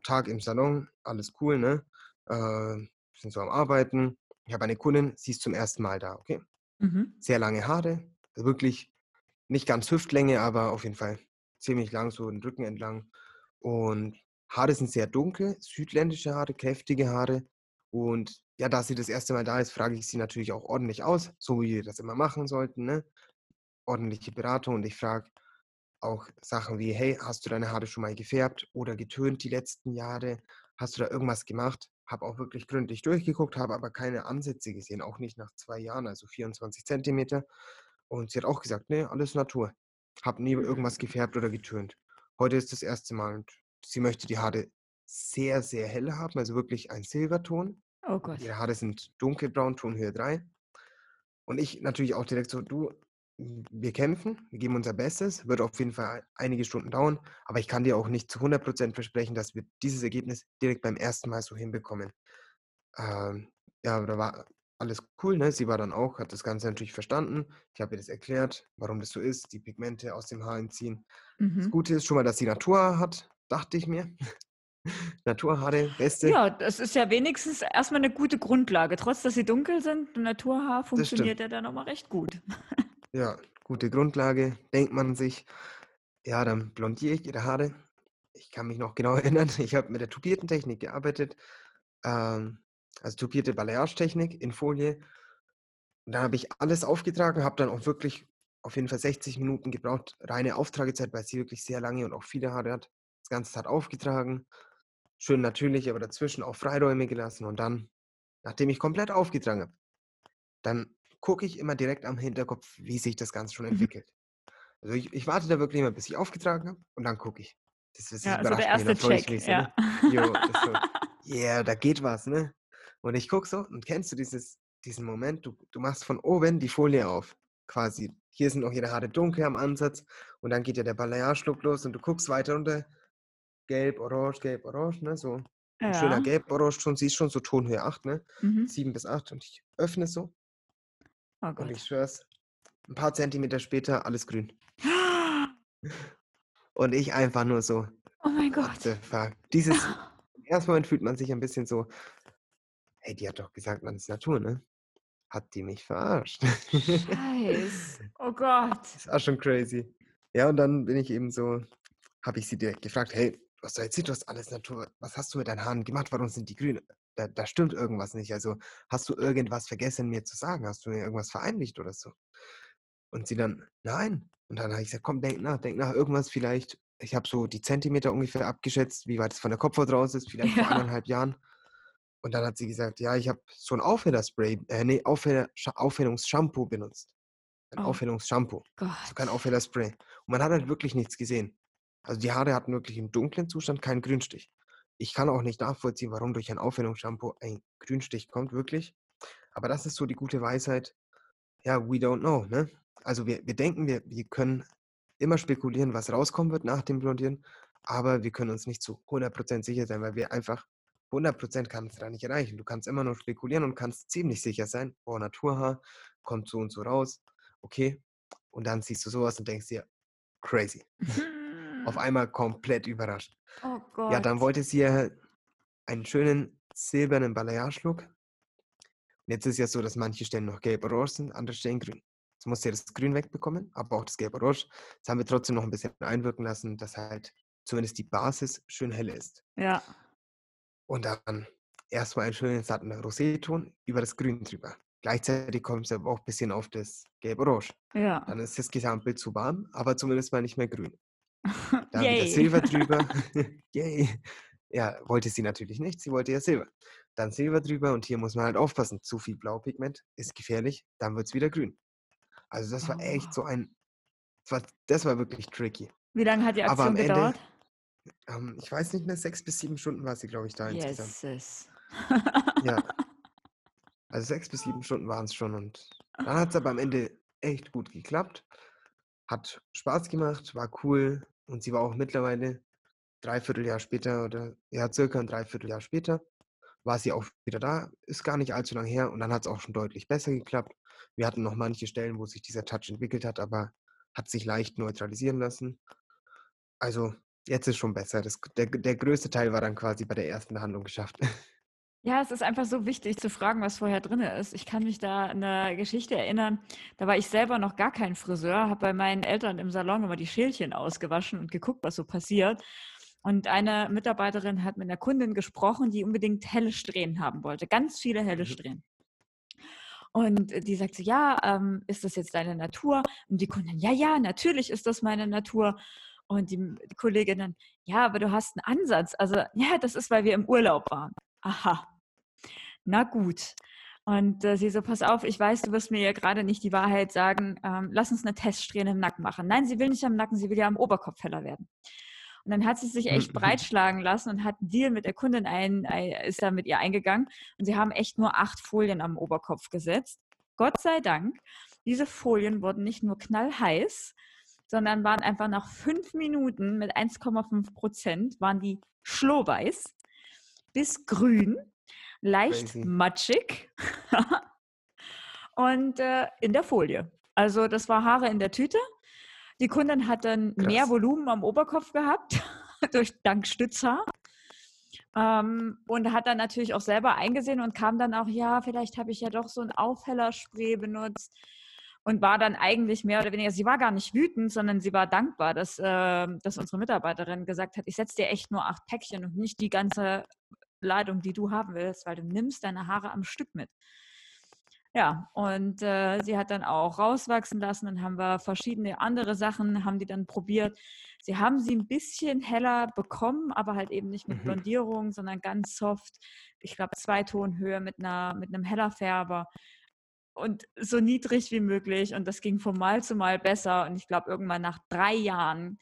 Tag im Salon, alles cool, ne? Äh, wir sind so am Arbeiten. Ich habe eine Kundin, sie ist zum ersten Mal da, okay? Mhm. Sehr lange Haare, wirklich nicht ganz Hüftlänge, aber auf jeden Fall ziemlich lang, so den Rücken entlang. Und Haare sind sehr dunkel, südländische Haare, kräftige Haare. Und ja, da sie das erste Mal da ist, frage ich sie natürlich auch ordentlich aus, so wie wir das immer machen sollten, ne? Ordentliche Beratung und ich frage auch Sachen wie: „Hey, hast du deine Haare schon mal gefärbt oder getönt die letzten Jahre? Hast du da irgendwas gemacht?“ Habe auch wirklich gründlich durchgeguckt, habe aber keine Ansätze gesehen, auch nicht nach 2 Jahren, also 24 Zentimeter. Und sie hat auch gesagt: „Ne, alles Natur. Habe nie irgendwas gefärbt oder getönt.“ Heute ist das erste Mal und sie möchte die Haare sehr, sehr hell haben, also wirklich ein Silberton. Oh Gott. Ihre Haare sind dunkelbraun, Tonhöhe 3. Und ich natürlich auch direkt so: „Du, wir kämpfen, wir geben unser Bestes, wird auf jeden Fall einige Stunden dauern, aber ich kann dir auch nicht zu 100% versprechen, dass wir dieses Ergebnis direkt beim ersten Mal so hinbekommen.“ Ähm, ja, da war alles cool, ne? Sie war dann auch, hat das Ganze natürlich verstanden. Ich habe ihr das erklärt, warum das so ist, die Pigmente aus dem Haar entziehen. Das Mhm. Gute ist schon mal, dass sie Naturhaar hat, dachte ich mir. Naturhaare, beste. Ja, das ist ja wenigstens erstmal eine gute Grundlage. Trotz, dass sie dunkel sind, Naturhaar Das funktioniert ja dann nochmal recht gut. Ja, gute Grundlage, denkt man sich. Ja, dann blondiere ich ihre Haare. Ich kann mich noch genau erinnern, ich habe mit der tupierten Technik gearbeitet. Ähm, also tupierte Balayage-Technik in Folie. Und dann habe ich alles aufgetragen, habe dann auch wirklich auf jeden Fall 60 Minuten gebraucht, reine Auftragezeit, weil sie wirklich sehr lange und auch viele Haare hat. Das Ganze hat aufgetragen, schön natürlich, aber dazwischen auch Freiräume gelassen. Und dann, nachdem ich komplett aufgetragen habe, dann gucke ich immer direkt am Hinterkopf, wie sich das Ganze schon Mhm. entwickelt. Also ich, ich warte da wirklich immer, bis ich aufgetragen habe und dann gucke ich. Das, das Ja, also der mich, erste dann freue ich Check. mich Ja. ne? Jo, ist so, yeah, da geht was, ne? Und ich gucke so und kennst du dieses, diesen Moment, du, du machst von oben die Folie auf, quasi. Hier sind noch ihre Haare dunkel am Ansatz und dann geht ja der Balayage-Look los und du guckst weiter runter, gelb, orange, gelb, orange, ne? So ein schöner Ja. gelb-orange, schon, siehst schon so Tonhöhe 8, ne? Mhm. 7 bis 8 und ich öffne so Oh und ich Gott. schwör's, ein paar Zentimeter später alles grün. Und ich einfach nur so, Oh mein Gott. fuck? Dieses, im ersten Moment fühlt man sich ein bisschen so, hey, die hat doch gesagt, man ist Natur, ne? Hat die mich verarscht? Scheiß. Oh Gott. Das war schon crazy. Ja, und dann bin ich eben so, habe ich sie direkt gefragt, hey, was du erzählt, du hast alles Natur, was hast du mit deinen Haaren gemacht, warum sind die grün? Da, da stimmt irgendwas nicht. Also hast du irgendwas vergessen, mir zu sagen? Hast du mir irgendwas vereinigt oder so? Und sie dann, nein. Und dann habe ich gesagt, komm, denk nach, denk nach, irgendwas vielleicht. Ich habe so die Zentimeter ungefähr abgeschätzt, wie weit es von der Kopfhaut raus ist, vielleicht vor Ja. eineinhalb Jahren. Und dann hat sie gesagt, ja, ich habe so ein Aufhellerspray, äh, nee, Aufheller, Aufhellungsshampoo benutzt. Ein Oh Aufhellungsshampoo, so kein. Aufhellerspray. Und man hat halt wirklich nichts gesehen. Also die Haare hatten wirklich im dunklen Zustand keinen Grünstich. Ich kann auch nicht nachvollziehen, warum durch ein Aufhellungsshampoo ein Grünstich kommt, wirklich. Aber das ist so die gute Weisheit. Ja, we don't know, ne? Also wir, wir denken, wir, wir können immer spekulieren, was rauskommen wird nach dem Blondieren, aber wir können uns nicht zu 100% sicher sein, weil wir einfach 100% kann es da nicht erreichen. Du kannst immer nur spekulieren und kannst ziemlich sicher sein, boah, Naturhaar kommt so und so raus, okay. Und dann siehst du sowas und denkst dir, crazy. Auf einmal komplett überrascht. Oh Ja, dann Gott. wollte sie ja einen schönen silbernen Balayage-Look. Und jetzt ist ja so, dass manche Stellen noch gelb-orange sind, andere Stellen grün. Jetzt du ja das Grün wegbekommen, aber auch das gelb-orange. Das haben wir trotzdem noch ein bisschen einwirken lassen, dass halt zumindest die Basis schön hell ist. Ja. Und dann erstmal einen schönen satten Roséton über das Grün drüber. Gleichzeitig kommt es aber auch ein bisschen auf das Gelb-Orange. Dann Ja. ist das Gesamtbild zu warm, aber zumindest mal nicht mehr grün. Dann wieder Yay. Silber drüber. Yay. Ja, wollte sie natürlich nicht. Sie wollte ja Silber. Dann Silber drüber und hier muss man halt aufpassen. Zu viel Blaupigment ist gefährlich, dann wird es wieder grün. Also das war Oh. echt so ein, das war, das war wirklich tricky. Wie lange hat die Aber Aktion am Ende, gedauert? ähm, ich weiß nicht mehr, sechs bis sieben Stunden war sie, glaube ich, da insgesamt. Jesus. Ja, also sechs bis sieben Stunden waren es schon und dann hat es aber am Ende echt gut geklappt. Hat Spaß gemacht, war cool und sie war auch mittlerweile dreiviertel Jahr später oder ja, circa ein Dreivierteljahr später war sie auch wieder da. Ist gar nicht allzu lange her und dann hat es auch schon deutlich besser geklappt. Wir hatten noch manche Stellen, wo sich dieser Touch entwickelt hat, aber hat sich leicht neutralisieren lassen. Also jetzt ist schon besser. Das, der, der größte Teil war dann quasi bei der ersten Behandlung geschafft. Ja, es ist einfach so wichtig zu fragen, was vorher drin ist. Ich kann mich da an eine Geschichte erinnern. Da war ich selber noch gar kein Friseur, habe bei meinen Eltern im Salon immer die Schälchen ausgewaschen und geguckt, was so passiert. Und eine Mitarbeiterin hat mit einer Kundin gesprochen, die unbedingt helle Strähnen haben wollte. Ganz viele helle Mhm. Strähnen. Und die sagt so, ja, ähm, ist das jetzt deine Natur? Und die Kundin, ja, ja, natürlich ist das meine Natur. Und die, die Kollegin dann, ja, aber du hast einen Ansatz. Also, ja, das ist, weil wir im Urlaub waren. Aha, na gut. Und äh, sie so, pass auf, ich weiß, du wirst mir ja gerade nicht die Wahrheit sagen. Ähm, lass uns eine Teststrähne im Nacken machen. Nein, sie will nicht am Nacken, sie will ja am Oberkopf heller werden. Und dann hat sie sich echt breitschlagen lassen und hat einen Deal mit der Kundin ein, ein, ist da mit ihr eingegangen. Und sie haben echt nur acht Folien am Oberkopf gesetzt. Gott sei Dank, diese Folien wurden nicht nur knallheiß, sondern waren einfach nach fünf Minuten mit 1,5 Prozent, waren die schlohweiß bis grün. Leicht Crazy. matschig und äh, in der Folie. Also das war Haare in der Tüte. Die Kundin hat dann mehr Krass. Volumen am Oberkopf gehabt, durch dank Stützhaar. Ähm, und hat dann natürlich auch selber eingesehen und kam dann auch, ja, vielleicht habe ich ja doch so ein Aufhellerspray benutzt und war dann eigentlich mehr oder weniger, sie war gar nicht wütend, sondern sie war dankbar, dass, äh, dass unsere Mitarbeiterin gesagt hat, ich setze dir echt nur acht Päckchen und nicht die ganze Ladung, die du haben willst, weil du nimmst deine Haare am Stück mit. Ja, und äh, sie hat dann auch rauswachsen lassen. Dann haben wir verschiedene andere Sachen, haben die dann probiert. Sie haben sie ein bisschen heller bekommen, aber halt eben nicht mit Mhm. Blondierung, sondern ganz soft. Ich glaube, zwei Tonhöhe mit, einer, mit einem heller Färber und so niedrig wie möglich. Und das ging von Mal zu Mal besser. Und ich glaube, irgendwann nach drei Jahren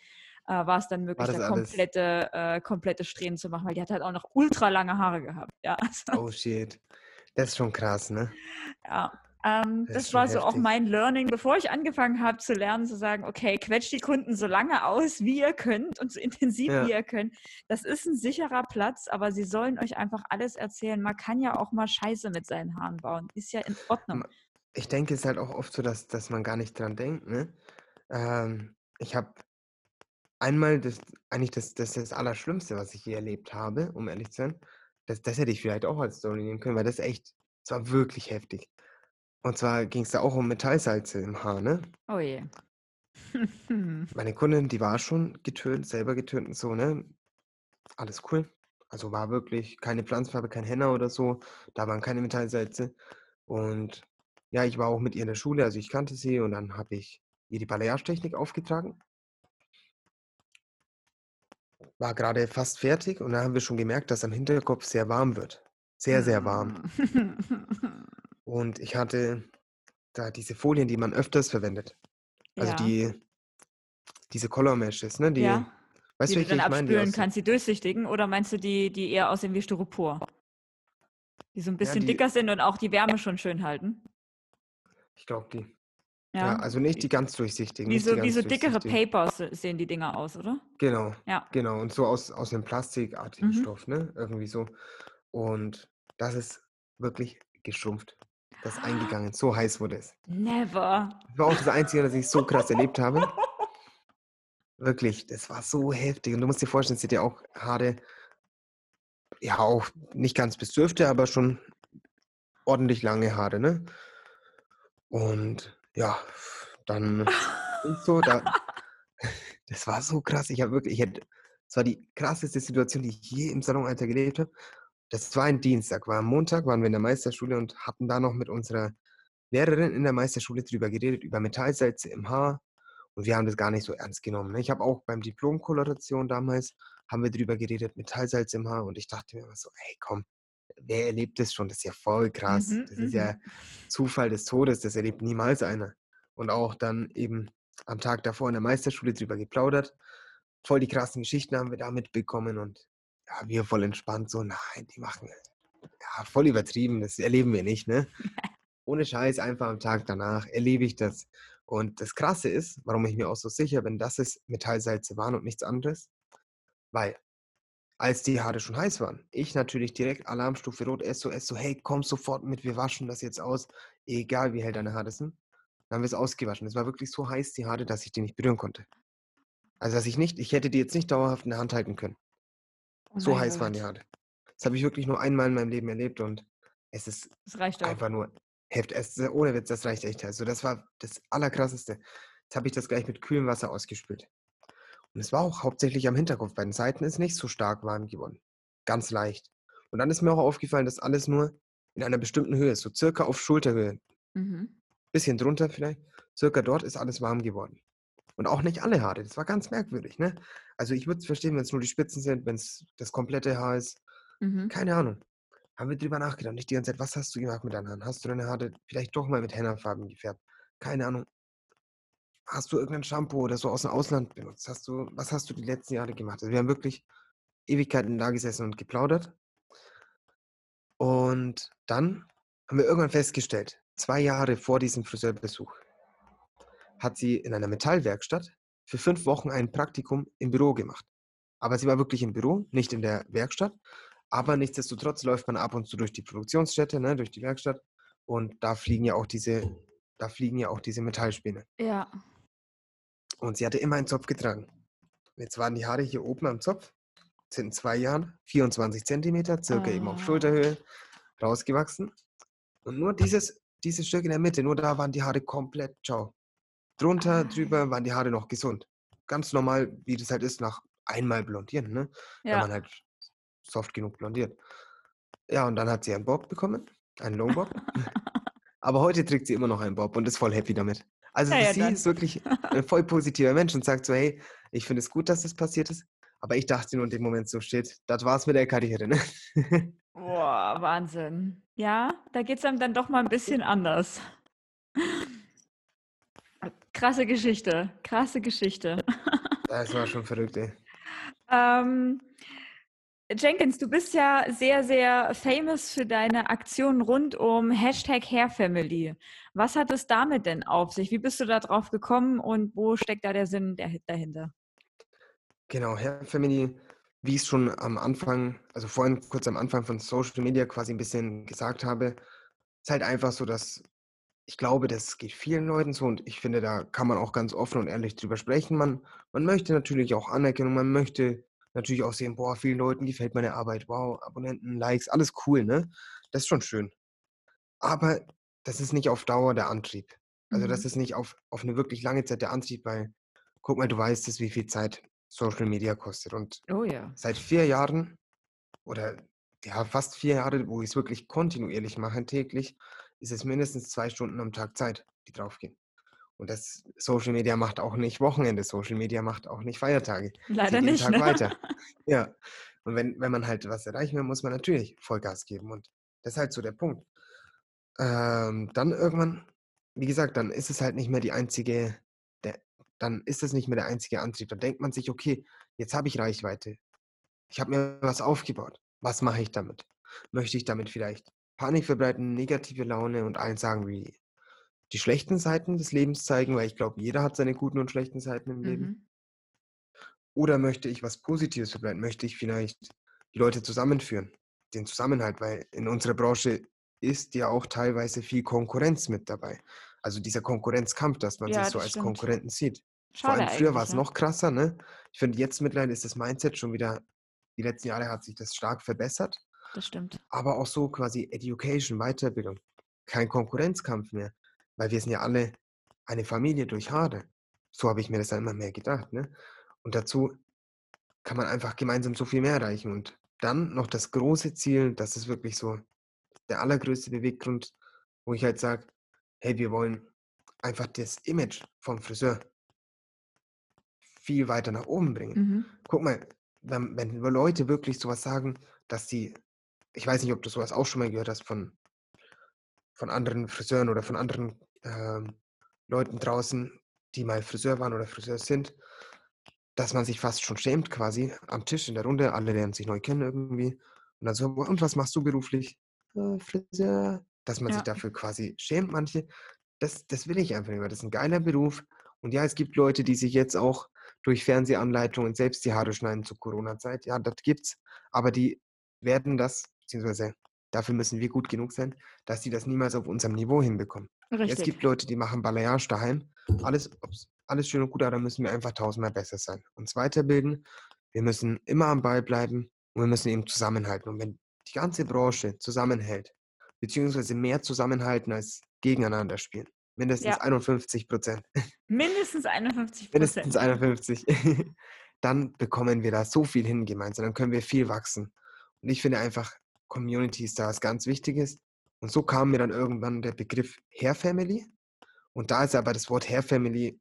äh, war es dann möglich, das da komplette, äh, komplette Strähnen zu machen, weil die hat halt auch noch ultra lange Haare gehabt. Ja, also, Oh shit. Das ist schon krass, ne? ja. Ähm, Das das war so auch heftig. mein Learning, bevor ich angefangen habe zu lernen, zu sagen, okay, quetscht die Kunden so lange aus, wie ihr könnt und so intensiv, Ja. wie ihr könnt. Das ist ein sicherer Platz, aber sie sollen euch einfach alles erzählen. Man kann ja auch mal Scheiße mit seinen Haaren bauen. Ist ja in Ordnung. Ich denke, es ist halt auch oft so, dass, dass man gar nicht dran denkt, ne? Ähm, ich habe einmal das, eigentlich das, das ist das Allerschlimmste, was ich je erlebt habe, um ehrlich zu sein. Das, das hätte ich vielleicht auch als Story nehmen können, weil das echt, es war wirklich heftig. Und zwar ging es da auch um Metallsalze im Haar, ne? Oh je. Meine Kundin, die war schon getönt, selber getönt und so, ne? Alles cool. Also war wirklich keine Pflanzenfarbe, kein Henna oder so. Da waren keine Metallsalze. Und ja, ich war auch mit ihr in der Schule, also ich kannte sie und dann habe ich ihr die Balayage-Technik aufgetragen. War gerade fast fertig und dann haben wir schon gemerkt, dass am Hinterkopf sehr warm wird. Sehr, sehr warm. Und ich hatte da diese Folien, die man öfters verwendet. Also Ja. die, diese Color Meshes, ne? Die, ja, weißt die du, du dann ich meine? Die abspülen kannst, die durchsichtigen, oder meinst du die, die eher aussehen wie Styropor? Die so ein bisschen die- dicker sind und auch die Wärme schon schön halten. Ich glaube, die. Ja. Ja, also nicht die ganz durchsichtigen. wie so, wie so dickere. Papers se- sehen die Dinger aus, oder? Genau, Ja. genau. Und so aus, aus einem plastikartigen Mhm. Stoff, ne? Irgendwie so. Und das ist wirklich geschrumpft. Das ist eingegangen. So heiß wurde es. Never. Das war auch das Einzige, das ich so krass erlebt habe. Wirklich, das war so heftig. Und du musst dir vorstellen, sie hat ja auch Haare, ja, auch nicht ganz bis zur Hüfte, aber schon ordentlich lange Haare, ne? Und ja, dann ist so, da, das war so krass. Ich habe wirklich, ich hätte, das war die krasseste Situation, die ich je im Salonalter gelebt habe. Das war ein Dienstag, war am Montag, waren wir in der Meisterschule und hatten da noch mit unserer Lehrerin in der Meisterschule drüber geredet, über Metallsalze im Haar. Und wir haben das gar nicht so ernst genommen. Ne? Ich habe auch beim Diplom-Koloration damals, haben wir drüber geredet, Metallsalz im Haar. Und ich dachte mir immer so, ey, komm, wer erlebt das schon? Das ist ja voll krass. Mhm, das ist ja Zufall des Todes, das erlebt niemals einer. Und auch dann eben am Tag davor in der Meisterschule drüber geplaudert. Voll die krassen Geschichten haben wir da mitbekommen und ja, wir voll entspannt, so, nein, die machen, ja, voll übertrieben, das erleben wir nicht, ne? Ohne Scheiß, einfach am Tag danach erlebe ich das. Und das Krasse ist, warum ich mir auch so sicher bin, dass es Metallsalze waren und nichts anderes, weil als die Haare schon heiß waren, ich natürlich direkt Alarmstufe Rot, SOS, so, hey, komm sofort mit, wir waschen das jetzt aus, egal wie hell deine Haare sind. Dann haben wir es ausgewaschen. Es war wirklich so heiß, die Haare, dass ich die nicht berühren konnte. Also, dass ich nicht, ich hätte die jetzt nicht dauerhaft in der Hand halten können. Oh So heiß waren die Gott. Haare. Das habe ich wirklich nur einmal in meinem Leben erlebt und es ist einfach nur heftig. Es, ohne Witz, das reicht echt. Also, das war das Allerkrasseste. Jetzt habe ich das gleich mit kühlem Wasser ausgespült. Und es war auch hauptsächlich am Hinterkopf. Bei den Seiten ist nicht so stark warm geworden. Ganz leicht. Und dann ist mir auch aufgefallen, dass alles nur in einer bestimmten Höhe ist, so circa auf Schulterhöhe. Mhm. Bisschen drunter vielleicht. Circa dort ist alles warm geworden. Und auch nicht alle Haare. Das war ganz merkwürdig, ne? Also ich würde es verstehen, wenn es nur die Spitzen sind, wenn es das komplette Haar ist. Mhm. Keine Ahnung. Haben wir drüber nachgedacht. Nicht die ganze Zeit, was hast du gemacht mit deinen Haaren? Hast du deine Haare vielleicht doch mal mit Hennafarben gefärbt? Keine Ahnung. Hast du irgendein Shampoo oder so aus dem Ausland benutzt? Hast du, was hast du die letzten Jahre gemacht? Also wir haben wirklich Ewigkeiten da gesessen und geplaudert. Und dann haben wir irgendwann festgestellt, zwei Jahre vor diesem Friseurbesuch, hat sie in einer Metallwerkstatt für fünf Wochen ein Praktikum im Büro gemacht. Aber sie war wirklich im Büro, nicht in der Werkstatt. Aber nichtsdestotrotz läuft man ab und zu durch die Produktionsstätte, ne, durch die Werkstatt. Und da fliegen ja auch diese, da fliegen ja auch diese Metallspäne. Ja. Und sie hatte immer einen Zopf getragen. Jetzt waren die Haare hier oben am Zopf, sind in zwei Jahren 24 Zentimeter, circa eben auf Ah. Schulterhöhe, rausgewachsen. Und nur dieses, dieses Stück in der Mitte, nur da waren die Haare komplett ciao. Drunter, Ah. drüber waren die Haare noch gesund. Ganz normal, wie das halt ist, nach einmal blondieren, ne? Wenn man Ja. halt soft genug blondiert. Ja, und dann hat sie einen Bob bekommen, einen Long Bob. Aber heute trägt sie immer noch einen Bob und ist voll happy damit. Also Ja, ja, sie dann. ist wirklich ein voll positiver Mensch und sagt so, hey, ich finde es gut, dass das passiert ist. Aber ich dachte nur in dem Moment so steht, das war's mit der Karriere, ne? Boah, Wahnsinn. Ja, da geht es einem dann doch mal ein bisschen anders. Krasse Geschichte, krasse Geschichte. Das war schon verrückt, ey. Ähm, Jenkins, du bist ja sehr, sehr famous für deine Aktionen rund um Hashtag Hairfamily. Was hat es damit denn auf sich? Wie bist du da drauf gekommen und wo steckt da der Sinn dahinter? Genau, Hair Family, wie ich es schon am Anfang, also vorhin kurz am Anfang von Social Media quasi ein bisschen gesagt habe, ist halt einfach so, dass ich glaube, das geht vielen Leuten so und ich finde, da kann man auch ganz offen und ehrlich drüber sprechen. Man, man möchte natürlich auch Anerkennung, man möchte natürlich auch sehen, boah, vielen Leuten gefällt meine Arbeit, wow, Abonnenten, Likes, alles cool, ne? Das ist schon schön. Aber das ist nicht auf Dauer der Antrieb. Also das Mhm. ist nicht auf, auf eine wirklich lange Zeit der Antrieb, weil guck mal, du weißt es, wie viel Zeit Social Media kostet. Und Oh ja. seit vier Jahren oder ja, fast vier Jahre, wo ich es wirklich kontinuierlich mache, täglich, ist es mindestens zwei Stunden am Tag Zeit, die draufgehen. Und das Social Media macht auch nicht Wochenende, Social Media macht auch nicht Feiertage. Leider nicht, Tag ne? weiter. Ja. Und wenn, wenn man halt was erreichen will, muss man natürlich Vollgas geben. Und das ist halt so der Punkt. Ähm, dann irgendwann, wie gesagt, dann ist es halt nicht mehr die einzige, der, dann ist es nicht mehr der einzige Antrieb. Dann denkt man sich, okay, jetzt habe ich Reichweite. Ich habe mir was aufgebaut. Was mache ich damit? Möchte ich damit vielleicht Panik verbreiten, negative Laune und allen sagen, wie die schlechten Seiten des Lebens zeigen, weil ich glaube, jeder hat seine guten und schlechten Seiten im Leben. Mhm. Oder möchte ich was Positives verbreiten? Möchte ich vielleicht die Leute zusammenführen? Den Zusammenhalt, weil in unserer Branche ist ja auch teilweise viel Konkurrenz mit dabei. Also dieser Konkurrenzkampf, dass man Ja, sich so als stimmt. Konkurrenten sieht. Vor Schade allem früher war es ja. noch krasser, ne? Ich finde, jetzt mittlerweile ist das Mindset schon wieder, die letzten Jahre hat sich das stark verbessert, Das stimmt. aber auch so quasi Education, Weiterbildung. Kein Konkurrenzkampf mehr, weil wir sind ja alle eine Familie durch Haare. So habe ich mir das dann immer mehr gedacht, ne? Und dazu kann man einfach gemeinsam so viel mehr erreichen. Und dann noch das große Ziel, das ist wirklich so der allergrößte Beweggrund, wo ich halt sage, hey, wir wollen einfach das Image vom Friseur viel weiter nach oben bringen. Mhm. Guck mal, wenn, wenn Leute wirklich sowas sagen, dass die, ich weiß nicht, ob du sowas auch schon mal gehört hast von, von anderen Friseuren oder von anderen ähm, Leuten draußen, die mal Friseur waren oder Friseur sind, dass man sich fast schon schämt quasi am Tisch in der Runde, alle lernen sich neu kennen irgendwie und dann so, und was machst du beruflich? "Äh, Friseur. Dass man sich Ja. dafür quasi schämt, manche. Das, das will ich einfach nicht mehr. Das ist ein geiler Beruf. Und ja, es gibt Leute, die sich jetzt auch durch Fernsehanleitungen selbst die Haare schneiden zur Corona-Zeit. Ja, das gibt's. Aber die werden das, beziehungsweise dafür müssen wir gut genug sein, dass die das niemals auf unserem Niveau hinbekommen. Ja, Es Richtig. gibt Leute, die machen Balayage daheim. Alles, alles schön und gut, aber da müssen wir einfach tausendmal besser sein. Uns weiterbilden. Wir müssen immer am Ball bleiben und wir müssen eben zusammenhalten. Und wenn die ganze Branche zusammenhält, beziehungsweise mehr zusammenhalten als gegeneinander spielen, mindestens Ja. 51 Prozent, Mindestens 51 mindestens Prozent. 51, dann bekommen wir da so viel hin gemeinsam, dann können wir viel wachsen. Und ich finde einfach, Community ist da was ganz Wichtiges. Und so kam mir dann irgendwann der Begriff Hair Family. Und da ist aber das Wort Hair Family,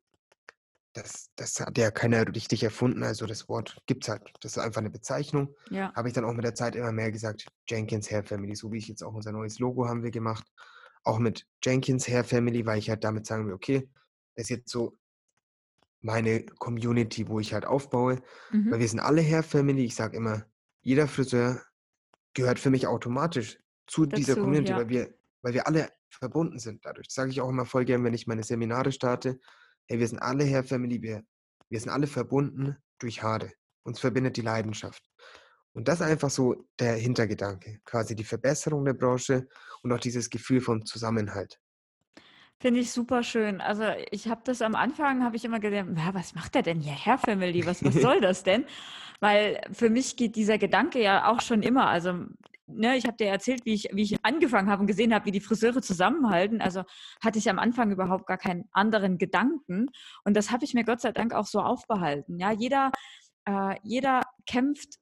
das, das hat ja keiner richtig erfunden. Also das Wort gibt es halt. Das ist einfach eine Bezeichnung. Ja. Habe ich dann auch mit der Zeit immer mehr gesagt, Jenkins Hair Family, so wie ich jetzt auch unser neues Logo haben wir gemacht. Auch mit Jenkins Hair Family, weil ich halt damit sagen will, okay, das ist jetzt so meine Community, wo ich halt aufbaue. Weil Mhm. wir sind alle Hair Family. Ich sage immer, jeder Friseur gehört für mich automatisch zu dieser Dazu, Community, ja. weil wir, weil wir alle verbunden sind dadurch. Das sage ich auch immer voll gern, wenn ich meine Seminare starte. Hey, wir sind alle Hair Family, wir, wir sind alle verbunden durch Haare. Uns verbindet die Leidenschaft. Und das ist einfach so der Hintergedanke, quasi die Verbesserung der Branche und auch dieses Gefühl von Zusammenhalt. Finde ich super schön. Also ich habe das am Anfang, habe ich immer gedacht, was macht der denn hier, Herr Family? Was, was soll das denn? Weil für mich geht dieser Gedanke ja auch schon immer. Also ne, ich habe dir erzählt, wie ich, wie ich angefangen habe und gesehen habe, wie die Friseure zusammenhalten. Also hatte ich am Anfang überhaupt gar keinen anderen Gedanken. Und das habe ich mir Gott sei Dank auch so aufbehalten. Ja, jeder, äh, jeder kämpft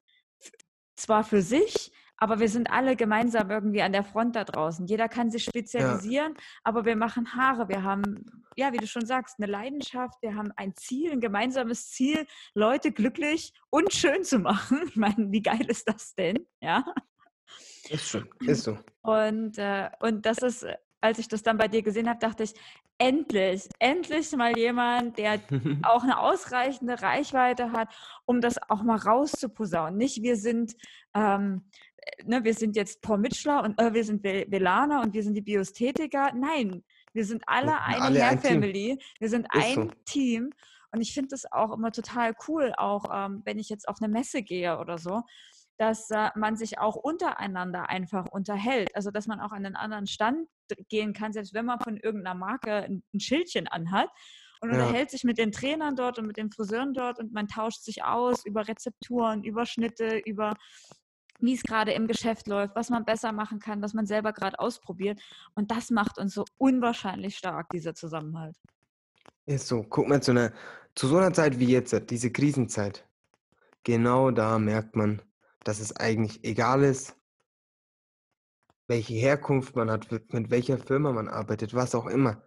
zwar für sich, aber wir sind alle gemeinsam irgendwie an der Front da draußen. Jeder kann sich spezialisieren, ja. aber wir machen Haare. Wir haben, ja, wie du schon sagst, eine Leidenschaft. Wir haben ein Ziel, ein gemeinsames Ziel, Leute glücklich und schön zu machen. Ich meine, wie geil ist das denn? Ja. Ist so, ist so. Und, äh, und das ist, als ich das dann bei dir gesehen habe, dachte ich, endlich, endlich mal jemand, der auch eine ausreichende Reichweite hat, um das auch mal rauszuposaunen. Nicht wir sind, ähm, ne, wir sind jetzt Paul Mitchler und äh, wir sind Velana und wir sind die Biosthetiker. Nein, wir sind alle eine alle Hair Family. Wir sind Ist ein so. Team. Und ich finde das auch immer total cool, auch ähm, wenn ich jetzt auf eine Messe gehe oder so, dass äh, man sich auch untereinander einfach unterhält. Also, dass man auch an einen anderen Stand gehen kann, selbst wenn man von irgendeiner Marke ein, ein Schildchen anhat und ja. unterhält sich mit den Trainern dort und mit den Friseuren dort und man tauscht sich aus über Rezepturen, über Schnitte, über wie es gerade im Geschäft läuft, was man besser machen kann, was man selber gerade ausprobiert. Und das macht uns so unwahrscheinlich stark, dieser Zusammenhalt. Ist so. Guck mal, zu, einer, zu so einer Zeit wie jetzt, diese Krisenzeit, genau da merkt man, dass es eigentlich egal ist, welche Herkunft man hat, mit welcher Firma man arbeitet, was auch immer.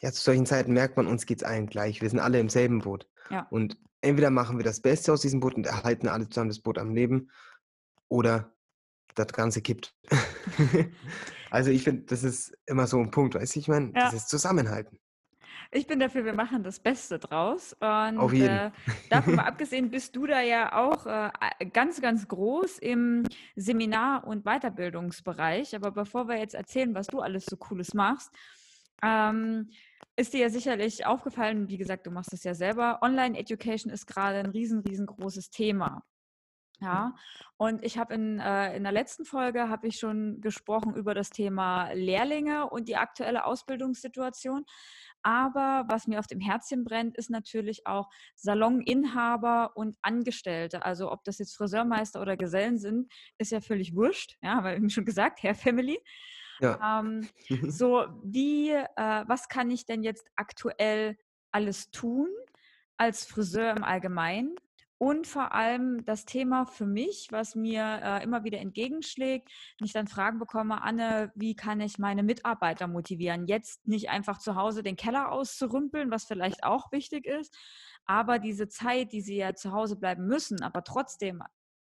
Ja, zu solchen Zeiten merkt man, uns geht es allen gleich. Wir sind alle im selben Boot. Ja. Und entweder machen wir das Beste aus diesem Boot und erhalten alle zusammen das Boot am Leben oder das Ganze kippt. also ich finde, das ist immer so ein Punkt, weißt du, ich meine, ja. das ist Zusammenhalten. Ich bin dafür, wir machen das Beste draus. Und Auf jeden. Äh, davon mal abgesehen bist du da ja auch äh, ganz, ganz groß im Seminar- und Weiterbildungsbereich. Aber bevor wir jetzt erzählen, was du alles so Cooles machst, ähm, ist dir ja sicherlich aufgefallen, wie gesagt, du machst es ja selber, Online-Education ist gerade ein riesen, riesengroßes Thema. Ja, und ich habe in, äh, in der letzten Folge habe ich schon gesprochen über das Thema Lehrlinge und die aktuelle Ausbildungssituation. Aber was mir auf dem Herzchen brennt, ist natürlich auch Saloninhaber und Angestellte. Also ob das jetzt Friseurmeister oder Gesellen sind, ist ja völlig wurscht. Ja, weil wie schon gesagt, Herr Family. Ja. Ähm, so, wie, äh, was kann ich denn jetzt aktuell alles tun als Friseur im Allgemeinen? Und vor allem das Thema für mich, was mir äh, immer wieder entgegenschlägt, wenn ich dann Fragen bekomme, Anne, wie kann ich meine Mitarbeiter motivieren, jetzt nicht einfach zu Hause den Keller auszurümpeln, was vielleicht auch wichtig ist, aber diese Zeit, die sie ja zu Hause bleiben müssen, aber trotzdem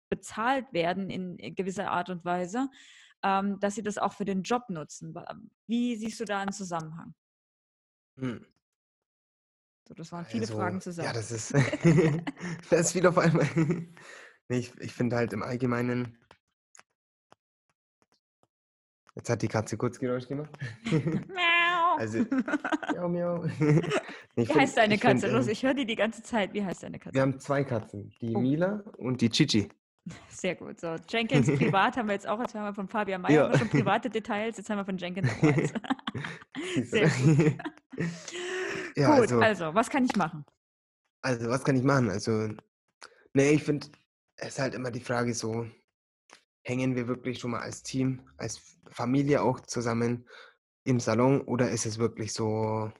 bezahlt werden in gewisser Art und Weise, ähm, dass sie das auch für den Job nutzen. Wie siehst du da einen Zusammenhang? Hm. So, das waren viele also, Fragen zusammen. Ja, das ist, das ist viel auf einmal. nee, ich, ich finde halt im Allgemeinen. Jetzt hat die Katze kurz Geräusch gemacht. Miau. also, miau, miau. Wie find, heißt deine Katze? Find, Los, ich höre die die ganze Zeit. Wie heißt deine Katze? Wir haben zwei Katzen, die oh. Mila und die Chichi. Sehr gut. So, Jenkins privat haben wir jetzt auch, jetzt haben wir von Fabian Meyer ja. schon private Details, jetzt haben wir von Jenkins auch. Sehr gut. Ja, gut, also, also, was kann ich machen? Also, was kann ich machen? Also, nee, ich finde, es ist halt immer die Frage so, hängen wir wirklich schon mal als Team, als Familie auch zusammen im Salon oder ist es wirklich so,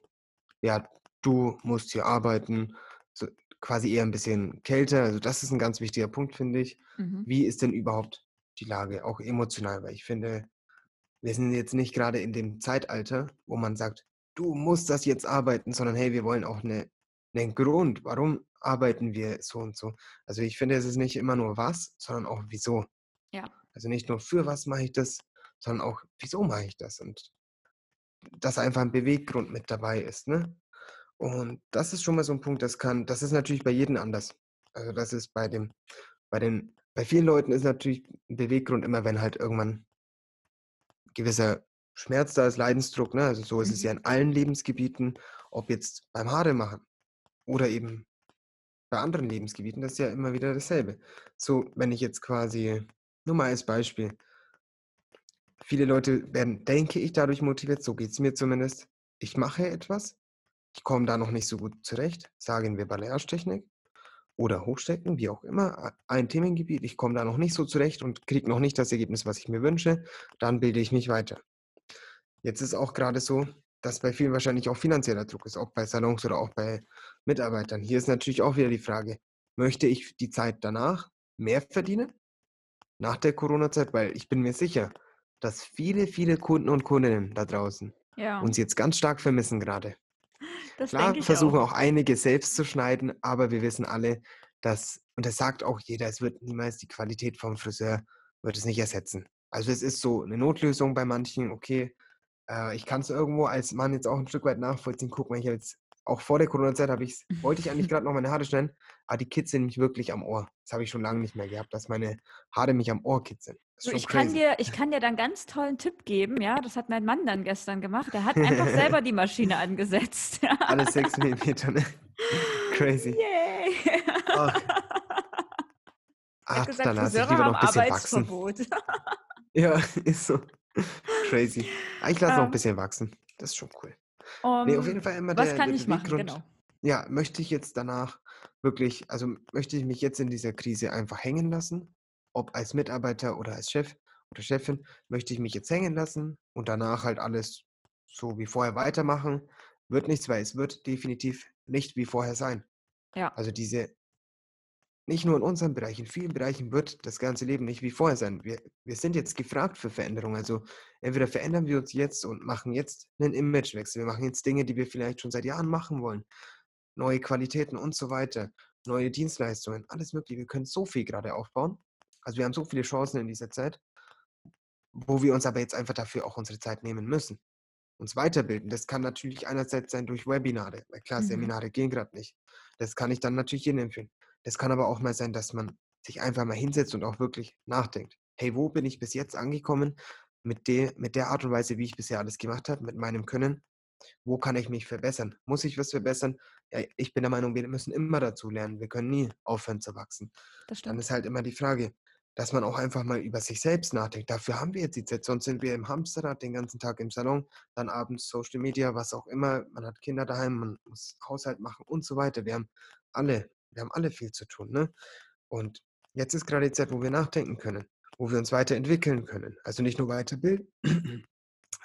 ja, du musst hier arbeiten, so, quasi eher ein bisschen kälter. Also das ist ein ganz wichtiger Punkt, finde ich. Mhm. Wie ist denn überhaupt die Lage, auch emotional? Weil ich finde, wir sind jetzt nicht gerade in dem Zeitalter, wo man sagt, du musst das jetzt arbeiten, sondern hey, wir wollen auch eine, einen Grund, warum arbeiten wir so und so. Also ich finde, es ist nicht immer nur was, sondern auch wieso. Ja. Also nicht nur für was mache ich das, sondern auch wieso mache ich das und dass einfach ein Beweggrund mit dabei ist, ne? Und das ist schon mal so ein Punkt, das kann das ist natürlich bei jedem anders. Also, das ist bei dem bei den bei vielen Leuten ist natürlich 'n Beweggrund immer, wenn halt irgendwann gewisser Schmerz da ist, Leidensdruck, ne? Also, so ist es ja mhm. in allen Lebensgebieten, ob jetzt beim Haaremachen oder eben bei anderen Lebensgebieten, das ist ja immer wieder dasselbe. So, wenn ich jetzt quasi, nur mal als Beispiel, viele Leute werden, denke ich, dadurch motiviert, so geht es mir zumindest. Ich mache etwas, ich komme da noch nicht so gut zurecht, sagen wir Balearschtechnik oder Hochstecken, wie auch immer, ein Themengebiet, ich komme da noch nicht so zurecht und kriege noch nicht das Ergebnis, was ich mir wünsche, dann bilde ich mich weiter. Jetzt ist auch gerade so, dass bei vielen wahrscheinlich auch finanzieller Druck ist, auch bei Salons oder auch bei Mitarbeitern. Hier ist natürlich auch wieder die Frage, möchte ich die Zeit danach mehr verdienen? Nach der Corona-Zeit, weil ich bin mir sicher, dass viele, viele Kunden und Kundinnen da draußen Ja, uns jetzt ganz stark vermissen gerade. das Klar versuchen auch. auch einige selbst zu schneiden, aber wir wissen alle, dass, und das sagt auch jeder, es wird niemals die Qualität vom Friseur, wird es nicht ersetzen. Also es ist so eine Notlösung bei manchen, okay, äh, ich kann es irgendwo als Mann jetzt auch ein Stück weit nachvollziehen. Guck mal, ich habe jetzt, auch vor der Corona-Zeit habe ich's, wollte ich eigentlich gerade noch meine Haare schneiden, aber die kitzeln mich wirklich am Ohr. Das habe ich schon lange nicht mehr gehabt, dass meine Haare mich am Ohr kitzeln. Schon ich kann dir, ich kann dir dann ganz tollen Tipp geben, ja. Das hat mein Mann dann gestern gemacht. Der hat einfach selber die Maschine angesetzt. Alle sechs Millimeter, ne? Crazy. Yay! Ach, Er hat ach gesagt, da lasse ich lieber noch ein bisschen wachsen. Arbeitsverbot. Ja, ist so. Crazy. Ah, ich lasse noch ein Ähm, bisschen wachsen. Das ist schon cool. Ne, auf jeden um, Fall immer was der kann der ich machen? Genau. ja, möchte ich jetzt danach wirklich also, möchte ich mich jetzt in dieser Krise einfach hängen lassen? Ob als Mitarbeiter oder als Chef oder Chefin, möchte ich mich jetzt hängen lassen und danach halt alles so wie vorher weitermachen? Wird nichts, weil es wird definitiv nicht wie vorher sein. Ja. Also, diese nicht nur in unserem Bereich, in vielen Bereichen wird das ganze Leben nicht wie vorher sein. Wir wir sind jetzt gefragt für Veränderung. Also, entweder verändern wir uns jetzt und machen jetzt 'nen Imagewechsel. Wir machen jetzt Dinge, die wir vielleicht schon seit Jahren machen wollen, neue Qualitäten und so weiter, neue Dienstleistungen, alles Mögliche. Wir können so viel gerade aufbauen. Also, wir haben so viele Chancen in dieser Zeit wo wir uns aber jetzt einfach dafür auch unsere Zeit nehmen müssen. Uns weiterbilden. Das kann natürlich einerseits sein durch Webinare, klar, Mhm. Seminare gehen grad nicht. Das kann ich dann natürlich jedem empfehlen. Das kann aber auch mal sein, dass man sich einfach mal hinsetzt und auch wirklich nachdenkt: „Hey, wo bin ich bis jetzt angekommen mit de mit der Art und Weise, wie ich bisher alles gemacht habe, mit meinem Können? Wo kann ich mich verbessern? Muss ich was verbessern?“ Ja, ich bin der Meinung, wir müssen immer dazulernen. Wir können nie aufhören zu wachsen. Das Dann ist halt immer die Frage, dass man auch einfach mal über sich selbst nachdenkt. Dafür haben wir jetzt die Zeit, sonst sind wir im Hamsterrad den ganzen Tag im Salon, dann abends Social Media, was auch immer. Man hat Kinder daheim, man muss Haushalt machen und so weiter. Wir haben alle wir haben alle viel zu tun, ne? Und jetzt ist grade die Zeit, wo wir nachdenken können, wo wir uns weiterentwickeln können. Also, nicht nur weiterbilden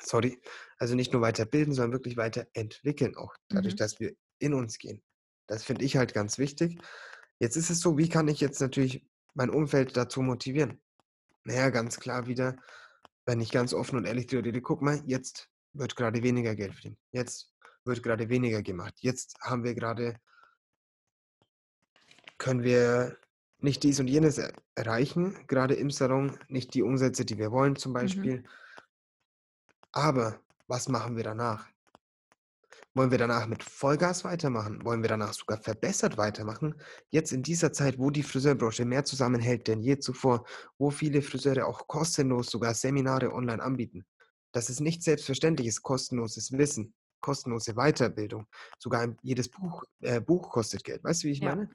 sorry, also, nicht nur weiterbilden, sondern wirklich weiterentwickeln auch, dadurch, Mhm. dass wir in uns gehen. Das finde ich halt ganz wichtig. Jetzt ist es so, wie kann ich jetzt natürlich mein Umfeld dazu motivieren? Na ja, ganz klar wieder, wenn ich ganz offen und ehrlich drüber rede: „Guck mal, jetzt wird grade weniger Geld verdient. Jetzt wird grade weniger gemacht. Jetzt haben wir grade“ „können wir nicht dies und jenes er erreichen, grade im Salon, nicht die Umsätze, die wir wollen“, zum Mhm. Beispiel. Aber was machen wir danach? Wollen wir danach mit Vollgas weitermachen? Wollen wir danach sogar verbessert weitermachen? Jetzt in dieser Zeit, wo die Friseurbranche mehr zusammenhält denn je zuvor, wo viele Friseure auch kostenlos sogar Seminare online anbieten. Das ist nicht selbstverständlich ist, kostenloses Wissen, kostenlose Weiterbildung. Sogar jedes Buch äh, Buch kostet Geld. Weißt du, wie ich Ja. meine?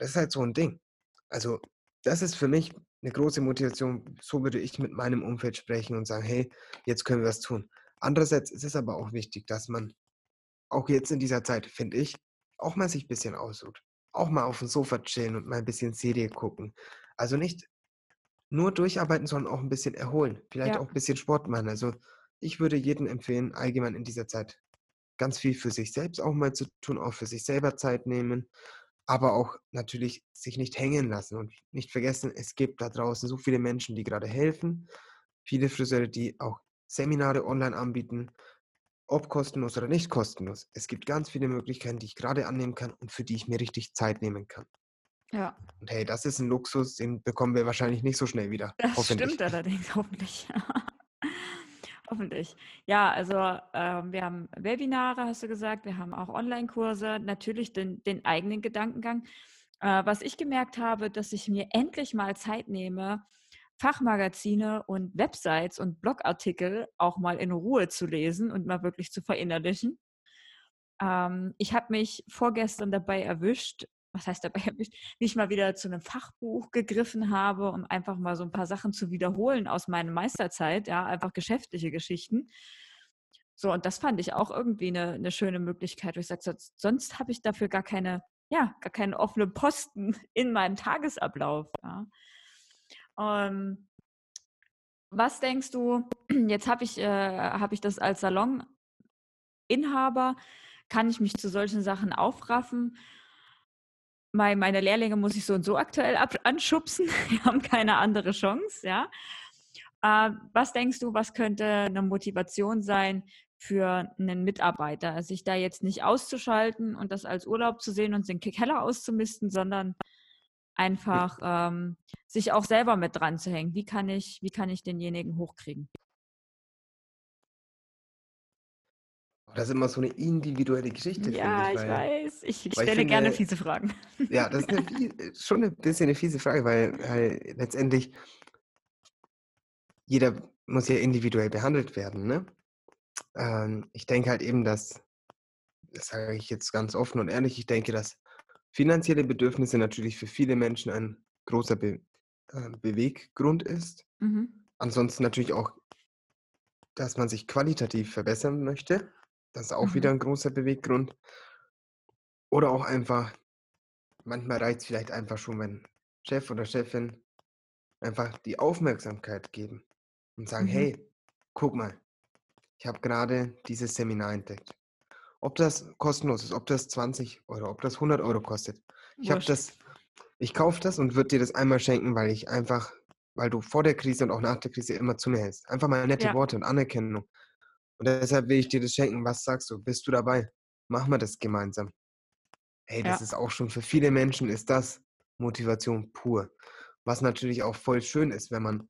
Das ist halt so 'n Ding. Also, das ist für mich 'ne große Motivation. So würde ich mit meinem Umfeld sprechen und sagen: „Hey, jetzt können wir was tun.“ Andererseits ist es aber auch wichtig, dass man auch jetzt in dieser Zeit, finde ich, auch mal sich bisschen ausruht. Auch mal aufm Sofa chillen und mal 'n bisschen Serie gucken. Also, nicht nur durcharbeiten, sondern auch 'n bisschen erholen. Vielleicht Ja. auch bisschen Sport machen. Also, ich würde jedem empfehlen, allgemein in dieser Zeit ganz viel für sich selbst auch mal zu tun, auch für sich selber Zeit nehmen, aber auch natürlich sich nicht hängen lassen und nicht vergessen, es gibt da draußen so viele Menschen, die grade helfen. Viele Friseure, die auch Seminare online anbieten, ob kostenlos oder nicht kostenlos. Es gibt ganz viele Möglichkeiten, die ich grade annehmen kann und für die ich mir richtig Zeit nehmen kann. Ja. Und hey, das ist 'n Luxus, den bekommen wir wahrscheinlich nicht so schnell wieder, Das stimmt allerdings, hoffentlich. Hoffentlich. Ja, also, ähm, wir haben Webinare, hast du gesagt, wir haben auch Onlinekurse, natürlich den den eigenen Gedankengang. Äh, was ich gemerkt habe, dass ich mir endlich mal Zeit nehme, Fachmagazine und Websites und Blogartikel auch mal in Ruhe zu lesen und mal wirklich zu verinnerlichen. Ähm, ich habe mich vorgestern dabei erwischt, was heißt dabei, nicht mal wieder zu einem Fachbuch gegriffen habe, um einfach mal so ein paar Sachen zu wiederholen aus meiner Meisterzeit, ja, einfach geschäftliche Geschichten. So, und das fand ich auch irgendwie eine, eine schöne Möglichkeit, wo ich sage, sonst, sonst habe ich dafür gar keine, ja, gar keinen offenen Posten in meinem Tagesablauf. Ja. Ähm, was denkst du, jetzt habe ich, äh, hab ich das als Saloninhaber, kann ich mich zu solchen Sachen aufraffen? Meine Lehrlinge muss ich so und so aktuell anschubsen. Die haben keine andere Chance, ja. Äh, was denkst du, was könnte eine Motivation sein für einen Mitarbeiter, sich da jetzt nicht auszuschalten und das als Urlaub zu sehen und den Keller auszumisten, sondern einfach ähm, sich auch selber mit dran zu hängen. Wie kann ich, wie kann ich denjenigen hochkriegen? Das ist immer so eine individuelle Geschichte. Ja, ich, ich weiß. Ich stelle finde, gerne fiese Fragen. Ja, das ist eine, schon ein bisschen eine fiese Frage, weil, weil letztendlich jeder muss ja individuell behandelt werden. Ne? Ähm, ich denke halt eben, dass, das sage ich jetzt ganz offen und ehrlich, ich denke, dass finanzielle Bedürfnisse natürlich für viele Menschen ein großer Be äh, Beweggrund ist. Mhm. Ansonsten natürlich auch, dass man sich qualitativ verbessern möchte. Das ist auch mhm. wieder ein großer Beweggrund. Oder auch einfach, manchmal reicht es vielleicht einfach schon, wenn Chef oder Chefin einfach die Aufmerksamkeit geben und sagen, mhm. hey, guck mal, ich habe gerade dieses Seminar entdeckt. Ob das kostenlos ist, ob das 20 Euro, ob das 100 Euro kostet. Ich habe das, ich kaufe das und würde dir das einmal schenken, weil ich einfach, weil du vor der Krise und auch nach der Krise immer zu mir hältst. Einfach mal nette ja. Worte und Anerkennung. Und deshalb will ich dir das schenken. Was sagst du? Bist du dabei? Machen wir das gemeinsam. Hey, das ja. ist auch schon für viele Menschen ist das Motivation pur. Was natürlich auch voll schön ist, wenn man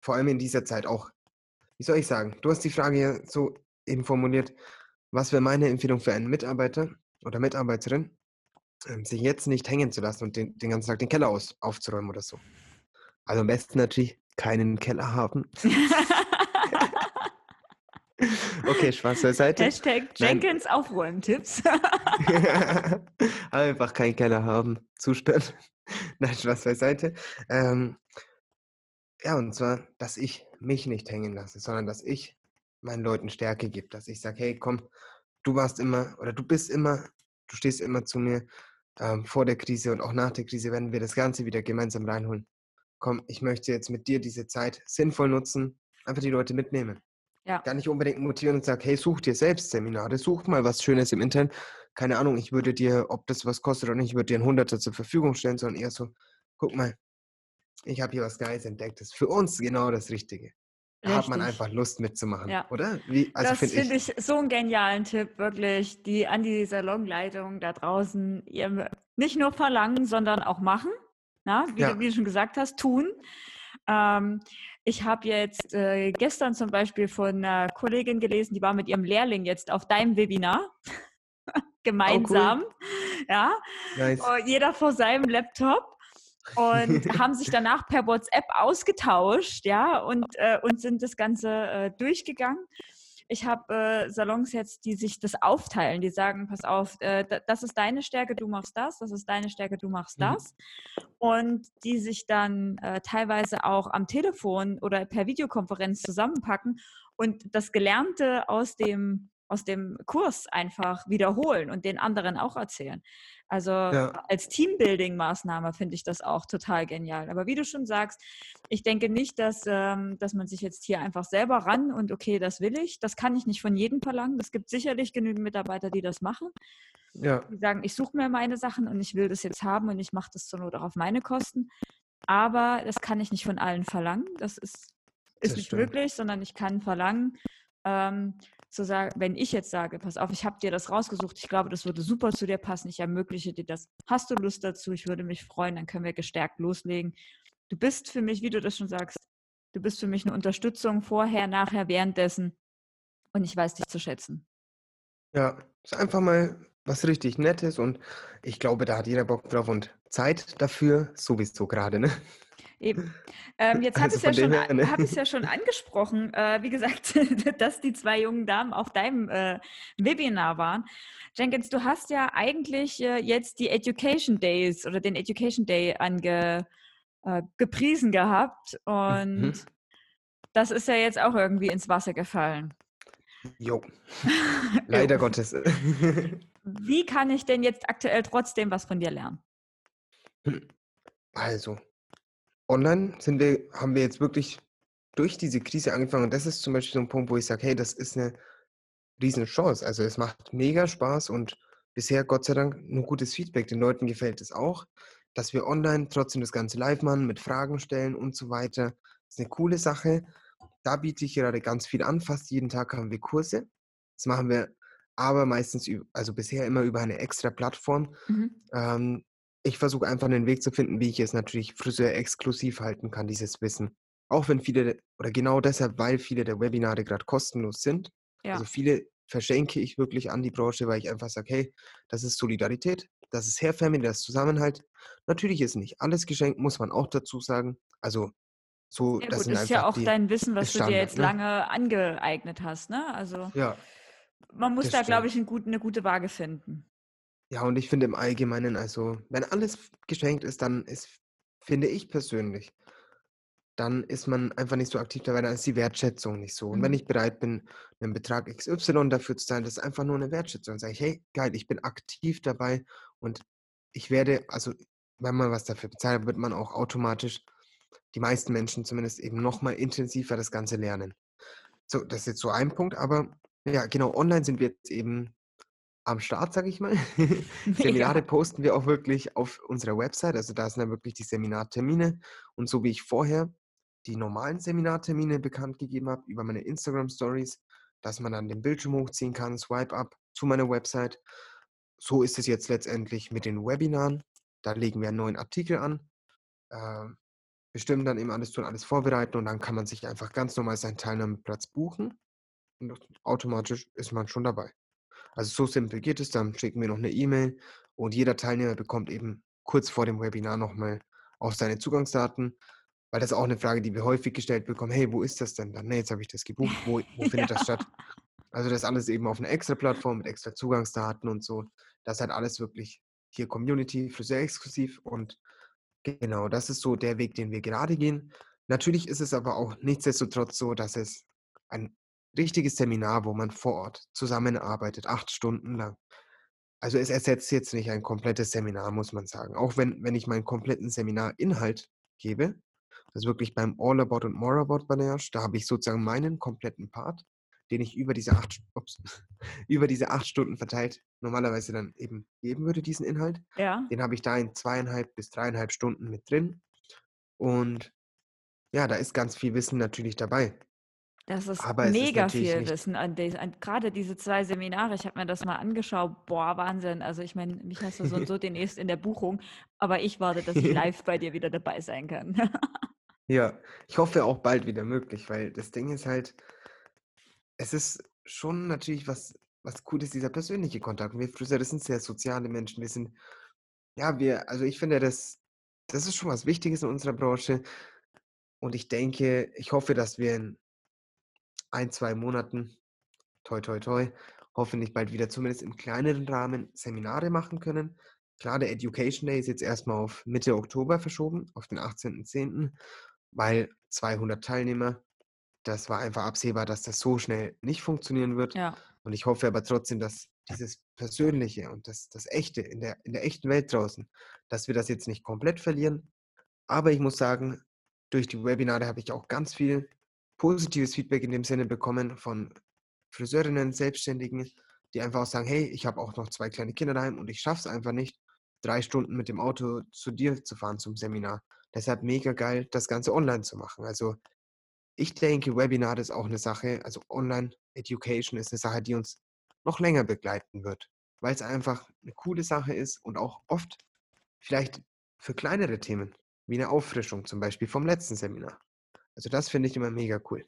vor allem in dieser Zeit auch, wie soll ich sagen, du hast die Frage ja so eben formuliert, was wäre meine Empfehlung für einen Mitarbeiter oder Mitarbeiterin, ähm, sich jetzt nicht hängen zu lassen und den, den ganzen Tag den Keller aus, aufzuräumen oder so. Also am besten natürlich keinen Keller haben. Okay, Spaß beiseite. Hashtag Jenkins Aufräumtipps. Einfach keinen Keller haben. Zusperren. Nein, Spaß beiseite. Ähm, ja, und zwar, dass ich mich nicht hängen lasse, sondern dass ich meinen Leuten Stärke gebe. Dass ich sage, hey, komm, du warst immer oder du bist immer, du stehst immer zu mir. Ähm, vor der Krise und auch nach der Krise werden wir das Ganze wieder gemeinsam reinholen. Komm, ich möchte jetzt mit dir diese Zeit sinnvoll nutzen, einfach die Leute mitnehmen. Ja. Gar nicht unbedingt motivieren und sagen, hey, such dir selbst Seminare, such mal was Schönes im Internet. Keine Ahnung, ich würde dir, ob das was kostet oder nicht, ich würde dir ein Hunderter zur Verfügung stellen, sondern eher so, guck mal, ich habe hier was Geiles entdeckt. Das ist für uns genau das Richtige. Da Richtig. hat man einfach Lust mitzumachen, ja. oder? Wie, also das finde find ich, ich so einen genialen Tipp, wirklich, die an die Salonleitung da draußen ihr nicht nur verlangen, sondern auch machen. Na, wie, ja. du, wie du schon gesagt hast, tun. Ähm, ich habe jetzt äh, gestern zum Beispiel von einer Kollegin gelesen, die war mit ihrem Lehrling jetzt auf deinem Webinar. Gemeinsam. Oh, cool. Ja. Nice. Jeder vor seinem Laptop und haben sich danach per WhatsApp ausgetauscht, ja, und, äh, und sind das Ganze äh, durchgegangen ich habe äh, Salons jetzt, die sich das aufteilen, die sagen, pass auf, äh, das ist deine Stärke, du machst das, das ist deine Stärke, du machst mhm. das. Und die sich dann äh, teilweise auch am Telefon oder per Videokonferenz zusammenpacken und das Gelernte aus dem aus dem Kurs einfach wiederholen und den anderen auch erzählen. Also ja. als Teambuilding-Maßnahme finde ich das auch total genial. Aber wie du schon sagst, ich denke nicht, dass, ähm, dass man sich jetzt hier einfach selber ran und okay, das will ich. Das kann ich nicht von jedem verlangen. Es gibt sicherlich genügend Mitarbeiter, die das machen. Ja. Die sagen, ich suche mir meine Sachen und ich will das jetzt haben und ich mache das zur Not auch auf meine Kosten. Aber das kann ich nicht von allen verlangen. Das ist, ist das nicht stimmt. möglich, sondern ich kann verlangen, ähm, zu sagen, wenn ich jetzt sage, pass auf, ich habe dir das rausgesucht, ich glaube, das würde super zu dir passen, ich ermögliche dir das. Hast du Lust dazu? Ich würde mich freuen, dann können wir gestärkt loslegen. Du bist für mich, wie du das schon sagst, du bist für mich eine Unterstützung vorher, nachher, währenddessen und ich weiß dich zu schätzen. Ja, ist einfach mal was richtig Nettes und ich glaube, da hat jeder Bock drauf und Zeit dafür, sowieso gerade, ne? Eben. Ähm, jetzt habe Also ich es ja, ne? hab ja schon angesprochen, äh, wie gesagt, dass die zwei jungen Damen auf deinem äh, Webinar waren. Jenkins, du hast ja eigentlich äh, jetzt die Education Days oder den Education Day ange, äh, gepriesen gehabt und Mhm. das ist ja jetzt auch irgendwie ins Wasser gefallen. Jo, leider. Gottes. Wie kann ich denn jetzt aktuell trotzdem was von dir lernen? Also, online sind wir, haben wir jetzt wirklich durch diese Krise angefangen. Und das ist zum Beispiel so ein Punkt, wo ich sage, hey, das ist eine riesen Chance. Also es macht mega Spaß und bisher Gott sei Dank nur gutes Feedback. Den Leuten gefällt es auch, dass wir online trotzdem das Ganze live machen, mit Fragen stellen und so weiter. Das ist eine coole Sache. Da biete ich gerade ganz viel an. Fast jeden Tag haben wir Kurse. Das machen wir aber meistens, also bisher immer über eine extra Plattform. Mhm. Ähm, ich versuche einfach einen Weg zu finden, wie ich es natürlich Friseur exklusiv halten kann, dieses Wissen. Auch wenn viele, der- oder genau deshalb, weil viele der Webinare gerade kostenlos sind. Ja. Also viele verschenke ich wirklich an die Branche, weil ich einfach sage, hey, das ist Solidarität, das ist Hair Family, das ist Zusammenhalt. Natürlich ist nicht alles geschenkt, muss man auch dazu sagen. Also so, Ja das gut, ist ja auch die, dein Wissen, was du dir jetzt ne? lange angeeignet hast, ne? Also ja, man muss da, glaube ich, einen guten, eine gute Waage finden. Ja, und ich finde im Allgemeinen, also wenn alles geschenkt ist, dann ist, finde ich persönlich, dann ist man einfach nicht so aktiv dabei, dann ist die Wertschätzung nicht so. Und wenn Mhm. ich bereit bin, einen Betrag XY dafür zu zahlen, das ist einfach nur eine Wertschätzung. Dann sage ich, hey, geil, ich bin aktiv dabei und ich werde, also wenn man was dafür bezahlt, wird man auch automatisch, die meisten Menschen zumindest eben nochmal intensiver das Ganze lernen. So, das ist jetzt so ein Punkt, aber ja, genau, online sind wir jetzt eben am Start, sage ich mal. Seminare Mega. posten wir auch wirklich auf unserer Website. Also da sind dann wirklich die Seminartermine. Und so wie ich vorher die normalen Seminartermine bekannt gegeben habe über meine Instagram Stories, dass man dann den Bildschirm hochziehen kann, swipe up zu meiner Website. So ist es jetzt letztendlich mit den Webinaren. Da legen wir einen neuen Artikel an, äh, bestimmen dann eben alles tun, alles vorbereiten und dann kann man sich einfach ganz normal seinen Teilnahmeplatz buchen und automatisch ist man schon dabei. Also so simpel geht es, dann schicken wir noch eine E-Mail und jeder Teilnehmer bekommt eben kurz vor dem Webinar nochmal auch seine Zugangsdaten, weil das ist auch eine Frage, die wir häufig gestellt bekommen, hey, wo ist das denn dann? Ne, jetzt habe ich das gebucht, wo, wo findet das statt? Also das alles eben auf einer extra Plattform mit extra Zugangsdaten und so. Das ist halt alles wirklich hier Community, Friseur exklusiv und genau, das ist so der Weg, den wir gerade gehen. Natürlich ist es aber auch nichtsdestotrotz so, dass es ein richtiges Seminar, wo man vor Ort zusammenarbeitet, acht Stunden lang. Also es ersetzt jetzt nicht ein komplettes Seminar, muss man sagen. Auch wenn, wenn ich meinen kompletten Seminarinhalt gebe, also wirklich beim All About und More About Balayage, da habe ich sozusagen meinen kompletten Part, den ich über diese acht, ups, über diese acht Stunden verteilt normalerweise dann eben geben würde, diesen Inhalt. Ja. Den habe ich da in zweieinhalb bis dreieinhalb Stunden mit drin. Und ja, da ist ganz viel Wissen natürlich dabei. Das ist Aber ist mega natürlich viel Wissen an, des- an gerade diese zwei Seminare. Ich habe mir das mal angeschaut. Boah, Wahnsinn. Also ich meine, mich hast du so und so demnächst in der Buchung, aber ich warte, dass ich live bei dir wieder dabei sein kann. Ja, ich hoffe auch bald wieder möglich, weil das Ding ist halt, es ist schon natürlich was, was cool ist, dieser persönliche Kontakt. Und wir Friseure sind sehr soziale Menschen. Wir sind, ja, wir, also ich finde, das, das ist schon was Wichtiges in unserer Branche. Und ich denke, ich hoffe, dass wir in ein, zwei Monaten, toi, toi, toi, hoffentlich bald wieder zumindest im kleineren Rahmen Seminare machen können. Klar, der Education Day ist jetzt erstmal auf Mitte Oktober verschoben, auf den 18.10., weil 200 Teilnehmer, das war einfach absehbar, dass das so schnell nicht funktionieren wird. ja. Und ich hoffe aber trotzdem, dass dieses Persönliche und das, das Echte in der, in der echten Welt draußen, dass wir das jetzt nicht komplett verlieren. Aber ich muss sagen, durch die Webinare habe ich auch ganz viel positives Feedback in dem Sinne bekommen von Friseurinnen, Selbstständigen, die einfach auch sagen, hey, ich habe auch noch zwei kleine Kinder daheim und ich schaffe es einfach nicht, drei Stunden mit dem Auto zu dir zu fahren zum Seminar. Deshalb mega geil, das Ganze online zu machen. Also ich denke, Webinar ist auch eine Sache, also Online-Education ist eine Sache, die uns noch länger begleiten wird, weil es einfach eine coole Sache ist und auch oft vielleicht für kleinere Themen, wie eine Auffrischung zum Beispiel vom letzten Seminar. Also das finde ich immer mega cool.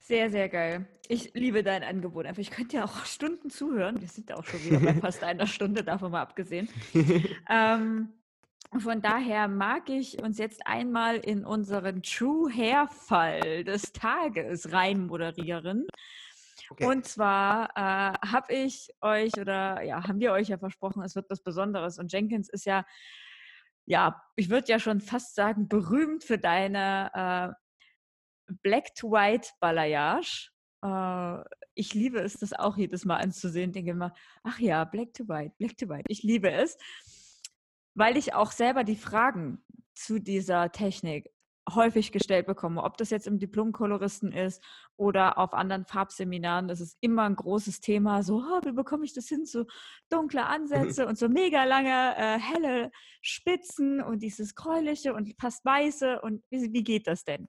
Sehr, sehr geil. Ich liebe dein Angebot. Einfach, ich könnte ja auch Stunden zuhören. Wir sind ja auch schon wieder bei fast einer Stunde, davon mal abgesehen. Ähm, Von daher mag ich uns jetzt einmal in unseren True Hair Fall des Tages rein moderieren. Okay. Und zwar äh, habe ich euch oder ja, haben wir euch ja versprochen, es wird was Besonderes. Und Jenkins ist ja, ja, ich würde ja schon fast sagen, berühmt für deine äh, Black to White Balayage. Äh, ich liebe es, das auch jedes Mal anzusehen. Denke immer, ach ja, Black to White, Black to White. Ich liebe es, weil ich auch selber die Fragen zu dieser Technik häufig gestellt bekomme, ob das jetzt im Diplomkoloristen ist oder auf anderen Farbseminaren, das ist immer ein großes Thema, so, oh, wie bekomme ich das hin, so dunkle Ansätze und so mega lange äh, helle Spitzen und dieses gräuliche und fast weiße und wie, wie geht das denn?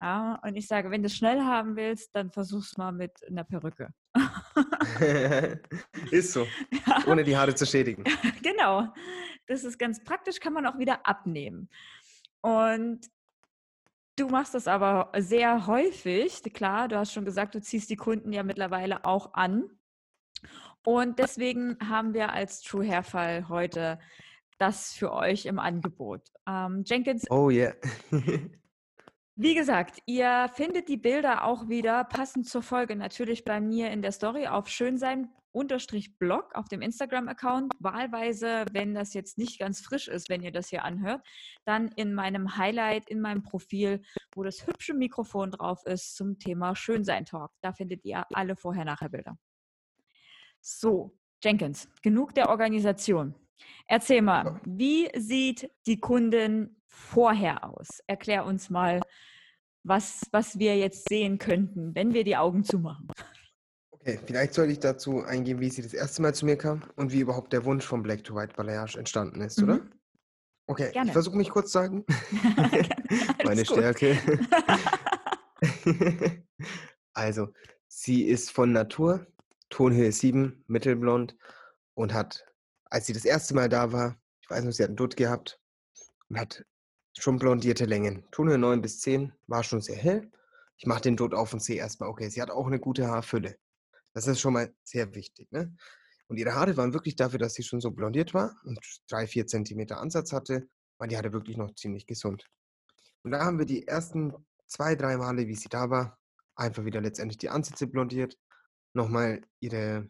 Ja, und ich sage, wenn du es schnell haben willst, dann versuch's mal mit einer Perücke. ist so. Ja. Ohne die Haare zu schädigen. genau. Das ist ganz praktisch, kann man auch wieder abnehmen. Und du machst das aber sehr häufig. Klar, du hast schon gesagt, du ziehst die Kunden ja mittlerweile auch an. Und deswegen haben wir als True Hair Fall heute das für euch im Angebot. Ähm, Jenkins. Oh yeah. Wie gesagt, ihr findet die Bilder auch wieder passend zur Folge natürlich bei mir in der Story auf schönsein-blog auf dem Instagram-Account. Wahlweise, wenn das jetzt nicht ganz frisch ist, wenn ihr das hier anhört, dann in meinem Highlight, in meinem Profil, wo das hübsche Mikrofon drauf ist zum Thema Schönsein-Talk. Da findet ihr alle Vorher-Nachher-Bilder. So, Jenkins, genug der Organisation. Erzähl mal, wie sieht die Kundin vorher aus? Erklär uns mal, was, was wir jetzt sehen könnten, wenn wir die Augen zumachen. Okay, vielleicht sollte ich dazu eingehen, wie sie das erste Mal zu mir kam und wie überhaupt der Wunsch vom Black to White Balayage entstanden ist, mhm. oder? Okay, Gerne. ich versuche mich kurz zu sagen. Meine Stärke. also, sie ist von Natur, Tonhöhe 7, mittelblond und hat, als sie das erste Mal da war, ich weiß nicht, sie hat einen Dutt gehabt und hat Schon blondierte Längen. Tonhöhe 9 bis 10 war schon sehr hell. Ich mache den Dutt auf und sehe erstmal, okay, sie hat auch eine gute Haarfülle. Das ist schon mal sehr wichtig. Ne? Und ihre Haare waren wirklich dafür, dass sie schon so blondiert war und drei, vier Zentimeter Ansatz hatte, waren die Haare wirklich noch ziemlich gesund. Und da haben wir die ersten zwei, drei Male, wie sie da war, einfach wieder letztendlich die Ansätze blondiert, nochmal ihre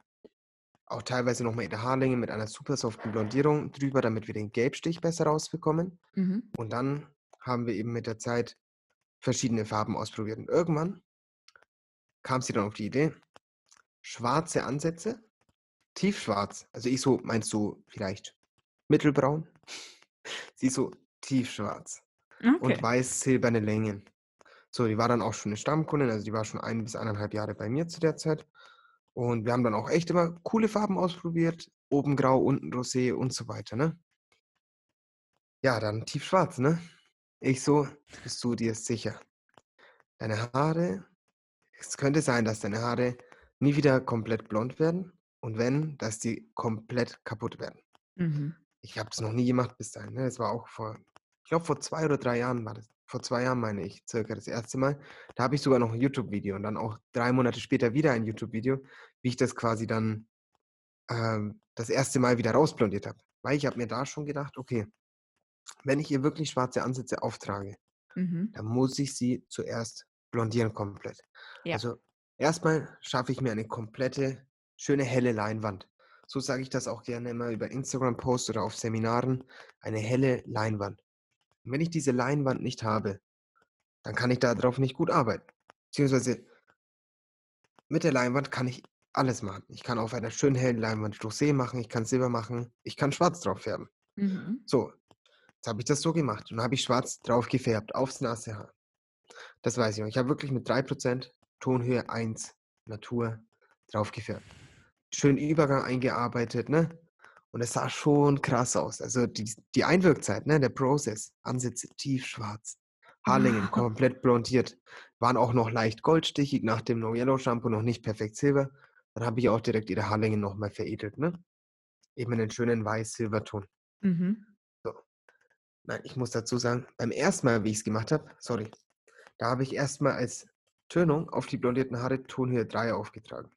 auch teilweise nochmal ihre Haarlänge mit einer super soften Blondierung drüber, damit wir den Gelbstich besser rausbekommen. Mhm. Und dann haben wir eben mit der Zeit verschiedene Farben ausprobiert. Und irgendwann kam sie dann auf die Idee, schwarze Ansätze, tiefschwarz. Also ich so, meinst du vielleicht mittelbraun? sie so tiefschwarz. Okay. Und weiß-silberne Längen. So, die war dann auch schon eine Stammkundin, also die war schon ein bis eineinhalb Jahre bei mir zu der Zeit. Und wir haben dann auch echt immer coole Farben ausprobiert. Oben grau, unten rosé und so weiter, ne? Ja, dann tiefschwarz, ne? Ich so, bist du dir sicher? Deine Haare, es könnte sein, dass deine Haare nie wieder komplett blond werden. Und wenn, dass die komplett kaputt werden. Mhm. Ich habe das noch nie gemacht bis dahin. Ne? Das war auch vor, ich glaube, vor zwei oder drei Jahren war das vor zwei Jahren meine ich, circa das erste Mal. Da habe ich sogar noch ein YouTube-Video und dann auch drei Monate später wieder ein YouTube-Video, wie ich das quasi dann ähm, das erste Mal wieder rausblondiert habe. Weil ich habe mir da schon gedacht, okay, wenn ich ihr wirklich schwarze Ansätze auftrage, mhm. dann muss ich sie zuerst blondieren komplett. Ja. Also erstmal schaffe ich mir eine komplette, schöne helle Leinwand. So sage ich das auch gerne immer über Instagram-Posts oder auf Seminaren. Eine helle Leinwand. Und wenn ich diese Leinwand nicht habe, dann kann ich darauf nicht gut arbeiten. Beziehungsweise mit der Leinwand kann ich alles machen. Ich kann auf einer schönen hellen Leinwand Rosé machen, ich kann Silber machen, ich kann schwarz drauf färben. Mhm. So, jetzt habe ich das so gemacht und habe ich schwarz drauf gefärbt, aufs nasse Haar. Das weiß ich noch. Ich habe wirklich mit 3% Tonhöhe 1 Natur drauf gefärbt. Schön Übergang eingearbeitet, ne? Und es sah schon krass aus. Also die, die Einwirkzeit, ne, der Prozess, Ansätze tiefschwarz, Haarlängen komplett blondiert, waren auch noch leicht goldstichig nach dem No Yellow Shampoo, noch nicht perfekt silber. Dann habe ich auch direkt ihre Haarlängen nochmal veredelt, ne? Eben in den schönen weiß-silberton. Mhm. So. Nein, ich muss dazu sagen, beim ersten Mal, wie ich es gemacht habe, sorry, da habe ich erstmal als Tönung auf die blondierten Haare Tonhöhe 3 aufgetragen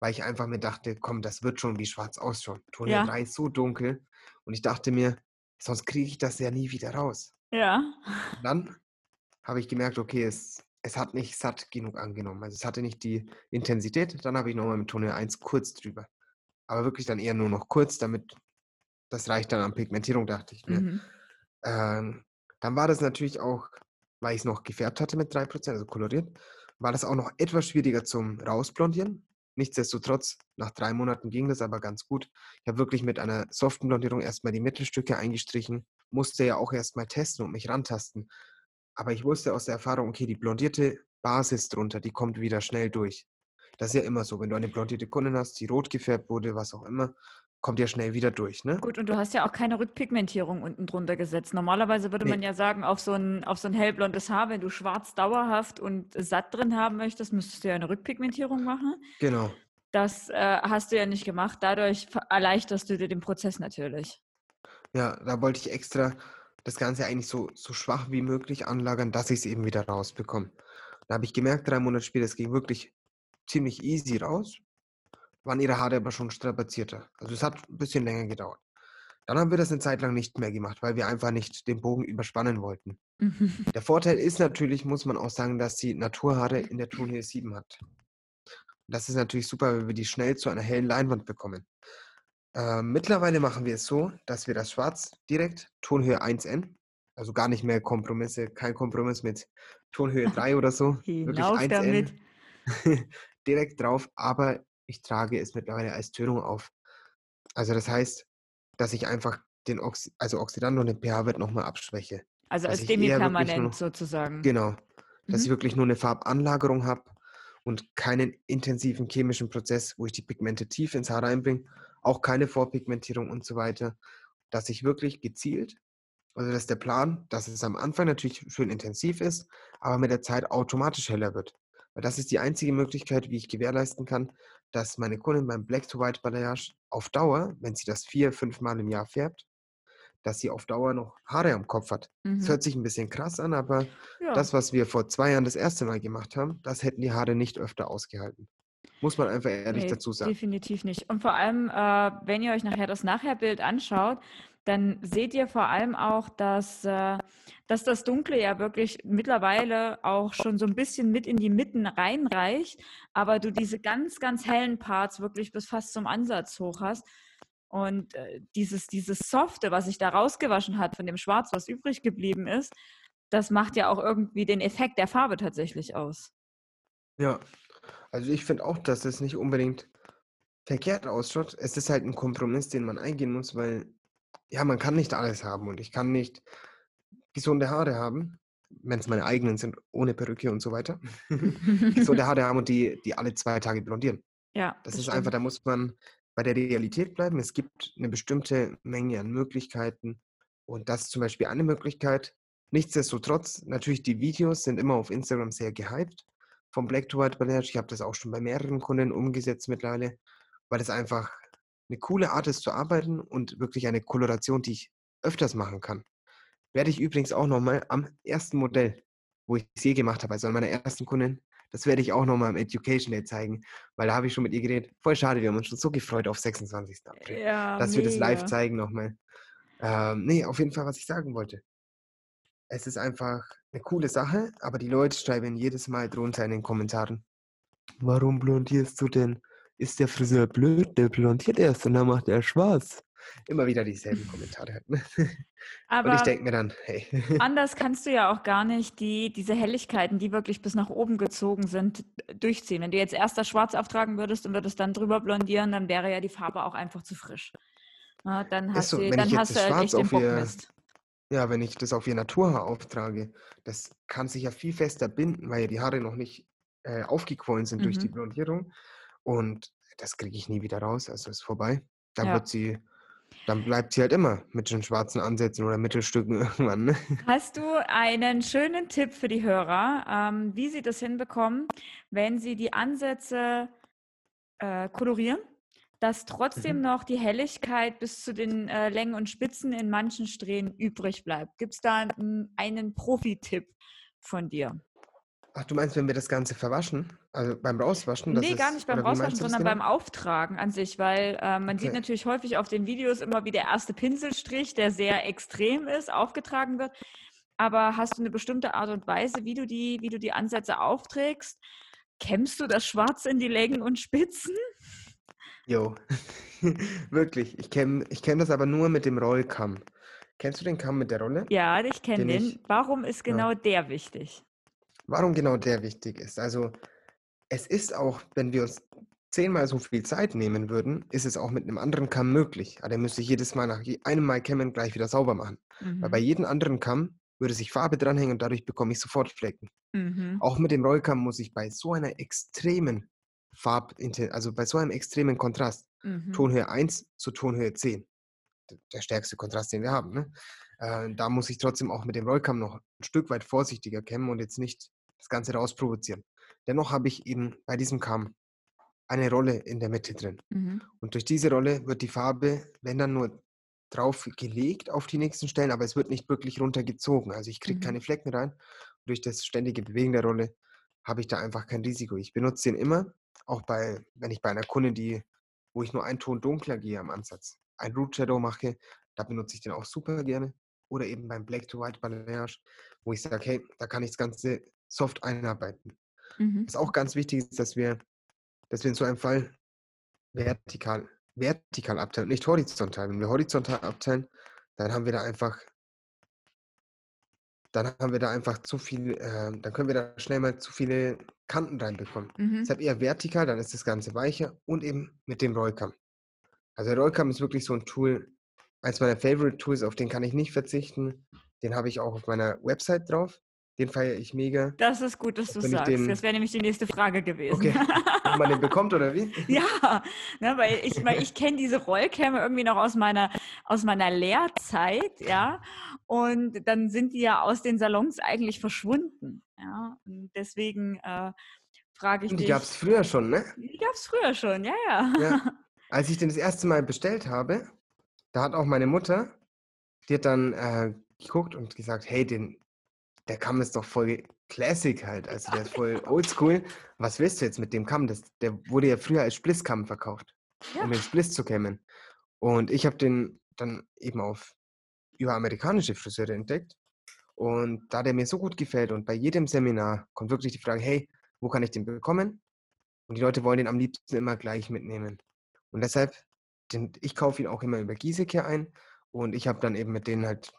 weil ich einfach mir dachte, komm, das wird schon wie schwarz ausschauen. Tonhöhe ja. 3 ist so dunkel. Und ich dachte mir, sonst kriege ich das ja nie wieder raus. Ja. Und dann habe ich gemerkt, okay, es, es hat nicht satt genug angenommen. Also es hatte nicht die Intensität. Dann habe ich nochmal mit Tonhöhe 1 kurz drüber. Aber wirklich dann eher nur noch kurz, damit das reicht dann an Pigmentierung, dachte ich mir. Mhm. Ähm, dann war das natürlich auch, weil ich es noch gefärbt hatte mit 3%, also koloriert, war das auch noch etwas schwieriger zum Rausblondieren. Nichtsdestotrotz, nach drei Monaten ging das aber ganz gut. Ich habe wirklich mit einer soften Blondierung erstmal die Mittelstücke eingestrichen, musste ja auch erstmal testen und mich rantasten. Aber ich wusste aus der Erfahrung, okay, die blondierte Basis drunter, die kommt wieder schnell durch. Das ist ja immer so, wenn du eine blondierte Kundin hast, die rot gefärbt wurde, was auch immer, kommt ja schnell wieder durch, ne? Gut, und du hast ja auch keine Rückpigmentierung unten drunter gesetzt. Normalerweise würde Nee. man ja sagen, auf so, ein, auf so ein hellblondes Haar, wenn du schwarz dauerhaft und satt drin haben möchtest, müsstest du ja eine Rückpigmentierung machen. Genau. Das äh, hast du ja nicht gemacht. Dadurch erleichterst du dir den Prozess natürlich. Ja, da wollte ich extra das Ganze eigentlich so, so schwach wie möglich anlagern, dass ich es eben wieder rausbekomme. Da habe ich gemerkt, drei Monate später, es ging wirklich ziemlich easy raus, waren ihre Haare aber schon strapazierter. Also es hat ein bisschen länger gedauert. Dann haben wir das eine Zeit lang nicht mehr gemacht, weil wir einfach nicht den Bogen überspannen wollten. Mhm. Der Vorteil ist natürlich, muss man auch sagen, dass die Naturhaare in der Tonhöhe 7 hat. Das ist natürlich super, wenn wir die schnell zu einer hellen Leinwand bekommen. Ähm, mittlerweile machen wir es so, dass wir das Schwarz direkt Tonhöhe 1N, also gar nicht mehr Kompromisse, kein Kompromiss mit Tonhöhe 3 oder so, wirklich Hinauf damit. direkt drauf, aber ich trage es mittlerweile als Tönung auf. Also das heißt, dass ich einfach den Oxi also Oxidant und den pH-Wert nochmal abschwäche. Also als ich nur demi-permanent noch- sozusagen. Genau. Dass ich Mhm. wirklich nur eine Farbanlagerung habe und keinen intensiven chemischen Prozess, wo ich die Pigmente tief ins Haar reinbringe, auch keine Vorpigmentierung und so weiter. Dass ich wirklich gezielt, also das ist der Plan, dass es am Anfang natürlich schön intensiv ist, aber mit der Zeit automatisch heller wird. Weil das ist die einzige Möglichkeit, wie ich gewährleisten kann, dass meine Kundin beim Black-to-White-Balayage auf Dauer, wenn sie das vier, fünf Mal im Jahr färbt, dass sie auf Dauer noch Haare am Kopf hat. Das Mhm. hört sich ein bisschen krass an, aber Ja. das, was wir vor zwei Jahren das erste Mal gemacht haben, das hätten die Haare nicht öfter ausgehalten. Muss man einfach ehrlich Nee, dazu sagen. Definitiv nicht. Und vor allem, äh, wenn ihr euch nachher das Nachherbild anschaut, dann seht ihr vor allem auch, dass, äh, dass das Dunkle ja wirklich mittlerweile auch schon so ein bisschen mit in die Mitten reinreicht, aber du diese ganz, ganz hellen Parts wirklich bis fast zum Ansatz hoch hast. Und äh, dieses, dieses Softe, was sich da rausgewaschen hat von dem Schwarz, was übrig geblieben ist, das macht ja auch irgendwie den Effekt der Farbe tatsächlich aus. Ja, also ich finde auch, dass es nicht unbedingt verkehrt ausschaut. Es ist halt ein Kompromiss, den man eingehen muss, weil ja, man kann nicht alles haben und ich kann nicht gesunde Haare haben, wenn es meine eigenen sind, ohne Perücke und so weiter. gesunde Haare haben und die, die alle zwei Tage blondieren. ja, Das ist einfach, da muss man bei der Realität bleiben. Es gibt eine bestimmte Menge an Möglichkeiten und das ist zum Beispiel eine Möglichkeit. Nichtsdestotrotz, natürlich die Videos sind immer auf Instagram sehr gehypt vom Black to White Balayage. Ich habe das auch schon bei mehreren Kunden umgesetzt mittlerweile, weil es einfach eine coole Art ist zu arbeiten und wirklich eine Koloration, die ich öfters machen kann. Werde ich übrigens auch nochmal am ersten Modell, wo ich es je gemacht habe, also an meiner ersten Kundin, das werde ich auch nochmal am Education Day zeigen, weil da habe ich schon mit ihr geredet. Voll schade, wir haben uns schon so gefreut auf 26. April, ja, dass wir das live mega. zeigen nochmal. Ähm, nee, auf jeden Fall, was ich sagen wollte. Es ist einfach eine coole Sache, aber die Leute schreiben jedes Mal drunter in den Kommentaren, warum blondierst du denn? Ist der Friseur blöd? Der blondiert erst und dann macht er schwarz. Immer wieder dieselben Kommentare. halt, ne? Und Aber ich denke mir dann, hey, anders kannst du ja auch gar nicht die, diese Helligkeiten, die wirklich bis nach oben gezogen sind, durchziehen. Wenn du jetzt erst das Schwarz auftragen würdest und würdest dann drüber blondieren, dann wäre ja die Farbe auch einfach zu frisch. Na, dann hast so, du, dann hast du das Schwarz echt den auf ihr- Bockmist. Ja, wenn ich das auf ihr Naturhaar auftrage, das kann sich ja viel fester binden, weil ja die Haare noch nicht äh, aufgequollen sind durch die Mhm. Blondierung. Und das kriege ich nie wieder raus, also ist vorbei. Dann Ja. wird sie, dann bleibt sie halt immer mit den schwarzen Ansätzen oder Mittelstücken irgendwann. Ne? Hast du einen schönen Tipp für die Hörer, ähm, wie sie das hinbekommen, wenn sie die Ansätze äh, kolorieren, dass trotzdem Mhm. noch die Helligkeit bis zu den äh, Längen und Spitzen in manchen Strähnen übrig bleibt? Gibt es da n- einen Profi-Tipp von dir? Ach, du meinst, wenn wir das Ganze verwaschen? Also beim Rauswaschen? Das Nee, gar nicht beim Rauswaschen, sondern genau? beim Auftragen an sich, weil äh, man sieht Okay. natürlich häufig auf den Videos immer, wie der erste Pinselstrich, der sehr extrem ist, aufgetragen wird. Aber hast du eine bestimmte Art und Weise, wie du die, wie du die Ansätze aufträgst? Kämmst du das Schwarz in die Längen und Spitzen? Jo, wirklich. Ich kenne ich kenn das aber nur mit dem Rollkamm. Kennst du den Kamm mit der Rolle? Ja, ich kenne Den den. ich- Warum ist ja. genau der wichtig? Warum genau der wichtig ist? Also, es ist auch, wenn wir uns zehnmal so viel Zeit nehmen würden, ist es auch mit einem anderen Kamm möglich. Aber den müsste ich jedes Mal nach einem Mal kämmen gleich wieder sauber machen. Weil bei Mhm. jedem anderen Kamm würde sich Farbe dranhängen und dadurch bekomme ich sofort Flecken. Mhm. Auch mit dem Rollkamm muss ich bei so einer extremen Farb, also bei so einem extremen Kontrast, Mhm. Tonhöhe 1 zu Tonhöhe 10, d- der stärkste Kontrast, den wir haben, ne? äh, da muss ich trotzdem auch mit dem Rollkamm noch ein Stück weit vorsichtiger kämmen und jetzt nicht das Ganze rausprovozieren. Dennoch habe ich eben bei diesem Kamm eine Rolle in der Mitte drin. Mhm. Und durch diese Rolle wird die Farbe, wenn dann nur drauf gelegt auf die nächsten Stellen, aber es wird nicht wirklich runtergezogen. Also ich kriege Mhm. keine Flecken rein. Durch das ständige Bewegen der Rolle habe ich da einfach kein Risiko. Ich benutze den immer, auch bei, wenn ich bei einer Kundin, die, wo ich nur einen Ton dunkler gehe am Ansatz, ein Root Shadow mache, da benutze ich den auch super gerne. Oder eben beim Black to White Balayage, wo ich sage, hey, da kann ich das Ganze soft einarbeiten. Mhm. Was auch ganz wichtig ist, dass wir, dass wir in so einem Fall vertikal, vertikal abteilen, nicht horizontal. Wenn wir horizontal abteilen, dann haben wir da einfach, dann haben wir da einfach zu viel, äh, dann können wir da schnell mal zu viele Kanten reinbekommen. Mhm. Deshalb eher vertikal, dann ist das Ganze weicher und eben mit dem Rollkamm. Also der Rollkamm ist wirklich so ein Tool, eins meiner Favorite Tools, auf den kann ich nicht verzichten. Den habe ich auch auf meiner Website drauf. Den feiere ich mega. Das ist gut, dass du sagst. den- Das wäre nämlich die nächste Frage gewesen. Okay. Ob man den bekommt oder wie? Ja, ne, weil ich, weil ich kenne diese Rollkämme irgendwie noch aus meiner, aus meiner Lehrzeit, ja. Und dann sind die ja aus den Salons eigentlich verschwunden. Ja. Und deswegen äh, frage ich Die dich. gab es früher schon, ne? Die gab es früher schon, ja, ja. Ja. Als ich den das erste Mal bestellt habe, da hat auch meine Mutter, die hat dann äh, geguckt und gesagt, hey, den, der Kamm ist doch voll Classic halt, also der ist voll oldschool. Was willst du jetzt mit dem Kamm? Das, der wurde ja früher als Spliss-Kamm verkauft, Ja. um den Spliss zu kämmen. Und ich habe den dann eben auf über amerikanische Friseure entdeckt. Und da der mir so gut gefällt und bei jedem Seminar kommt wirklich die Frage, hey, wo kann ich den bekommen? Und die Leute wollen den am liebsten immer gleich mitnehmen. Und deshalb, den, ich kaufe ihn auch immer über Giesecke ein. Und ich habe dann eben mit denen halt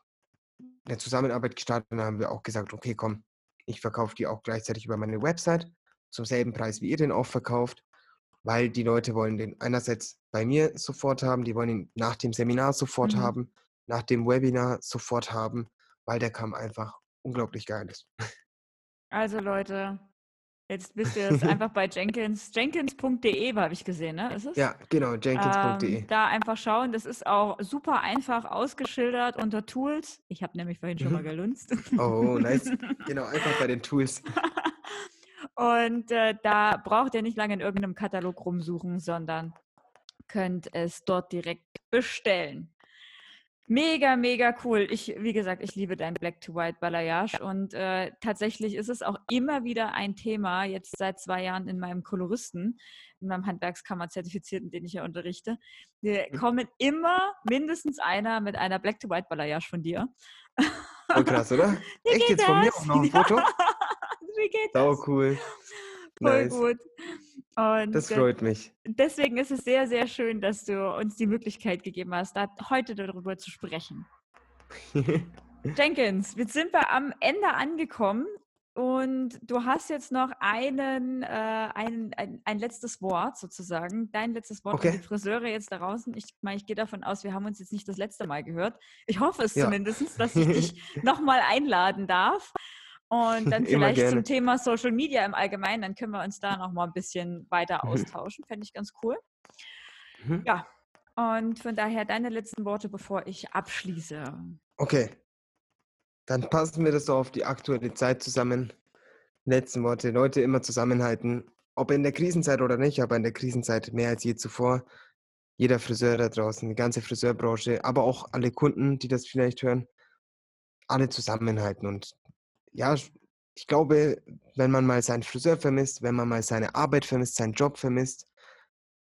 eine Zusammenarbeit gestartet. Und dann haben wir auch gesagt, okay, komm, ich verkaufe die auch gleichzeitig über meine Website zum selben Preis, wie ihr den auch verkauft. Weil die Leute wollen den einerseits bei mir sofort haben, die wollen ihn nach dem Seminar sofort Mhm. haben, nach dem Webinar sofort haben, weil der Kamm einfach unglaublich geil ist. Also Leute, jetzt wisst ihr es einfach bei Jenkins. Jenkins.de habe ich gesehen, ne? Ist es? Ja, genau, jenkins.de. Ähm, da einfach schauen. Das ist auch super einfach ausgeschildert unter Tools. Ich habe nämlich vorhin schon Mhm. mal gelunzt. Oh, nice. genau, einfach bei den Tools. Und äh, da braucht ihr nicht lange in irgendeinem Katalog rumsuchen, sondern könnt es dort direkt bestellen. Mega, mega cool. Ich, wie gesagt, ich liebe dein Black to White Balayage und äh, tatsächlich ist es auch immer wieder ein Thema, jetzt seit zwei Jahren in meinem Koloristen, in meinem Handwerkskammer-Zertifizierten, den ich ja unterrichte. Wir Mhm. kommen immer mindestens einer mit einer Black to White Balayage von dir. Voll krass, oder? Wie Echt geht jetzt von mir das? auch noch ein Foto? Wie geht Sau das? cool. Voll Nice. gut. Und Das äh, freut mich. deswegen ist es sehr, sehr schön, dass du uns die Möglichkeit gegeben hast, da heute darüber zu sprechen. Jenkins, jetzt sind wir am Ende angekommen und du hast jetzt noch einen, äh, einen, ein, ein letztes Wort sozusagen, dein letztes Wort Okay. an die Friseure jetzt da draußen. Ich meine, ich gehe davon aus, wir haben uns jetzt nicht das letzte Mal gehört. Ich hoffe es Ja. zumindest, dass ich dich nochmal einladen darf. Und dann vielleicht gerne. zum Thema Social Media im Allgemeinen, dann können wir uns da nochmal ein bisschen weiter Mhm. austauschen. Fände ich ganz cool. Mhm. Ja, und von daher deine letzten Worte, bevor ich abschließe. Okay. Dann passen wir das so auf die aktuelle Zeit zusammen. Letzten Worte. Leute immer zusammenhalten. Ob in der Krisenzeit oder nicht, aber in der Krisenzeit mehr als je zuvor. Jeder Friseur da draußen, die ganze Friseurbranche, aber auch alle Kunden, die das vielleicht hören, alle zusammenhalten und ja, ich glaube, wenn man mal seinen Friseur vermisst, wenn man mal seine Arbeit vermisst, seinen Job vermisst,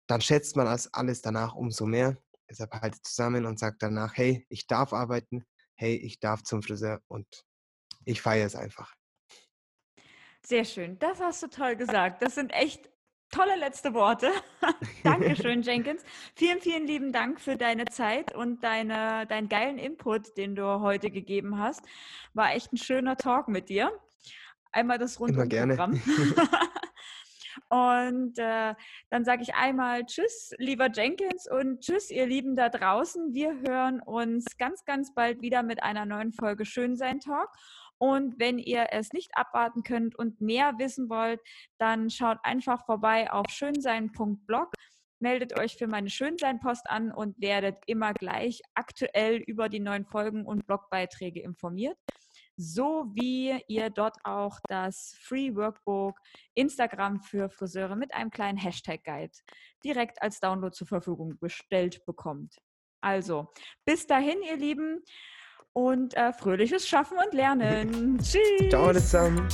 dann schätzt man das alles danach umso mehr. Deshalb haltet zusammen und sagt danach, hey, ich darf arbeiten, hey, ich darf zum Friseur und ich feiere es einfach. Sehr schön, das hast du toll gesagt. Das sind echt tolle letzte Worte. Dankeschön, Jenkins. Vielen, vielen lieben Dank für deine Zeit und deine, deinen geilen Input, den du heute gegeben hast. War echt ein schöner Talk mit dir. Einmal das Rundumprogramm. Und äh, dann sage ich einmal Tschüss, lieber Jenkins, und Tschüss, ihr Lieben da draußen. Wir hören uns ganz, ganz bald wieder mit einer neuen Folge Schönsein Talk. Und wenn ihr es nicht abwarten könnt und mehr wissen wollt, dann schaut einfach vorbei auf schönsein.blog meldet euch für meine Schönsein-Post an und werdet immer gleich aktuell über die neuen Folgen und Blogbeiträge informiert so wie ihr dort auch das Free Workbook Instagram für Friseure mit einem kleinen Hashtag Guide direkt als Download zur Verfügung gestellt bekommt. Also, bis dahin, ihr Lieben, und äh, fröhliches Schaffen und Lernen. Tschüss. Ciao zusammen.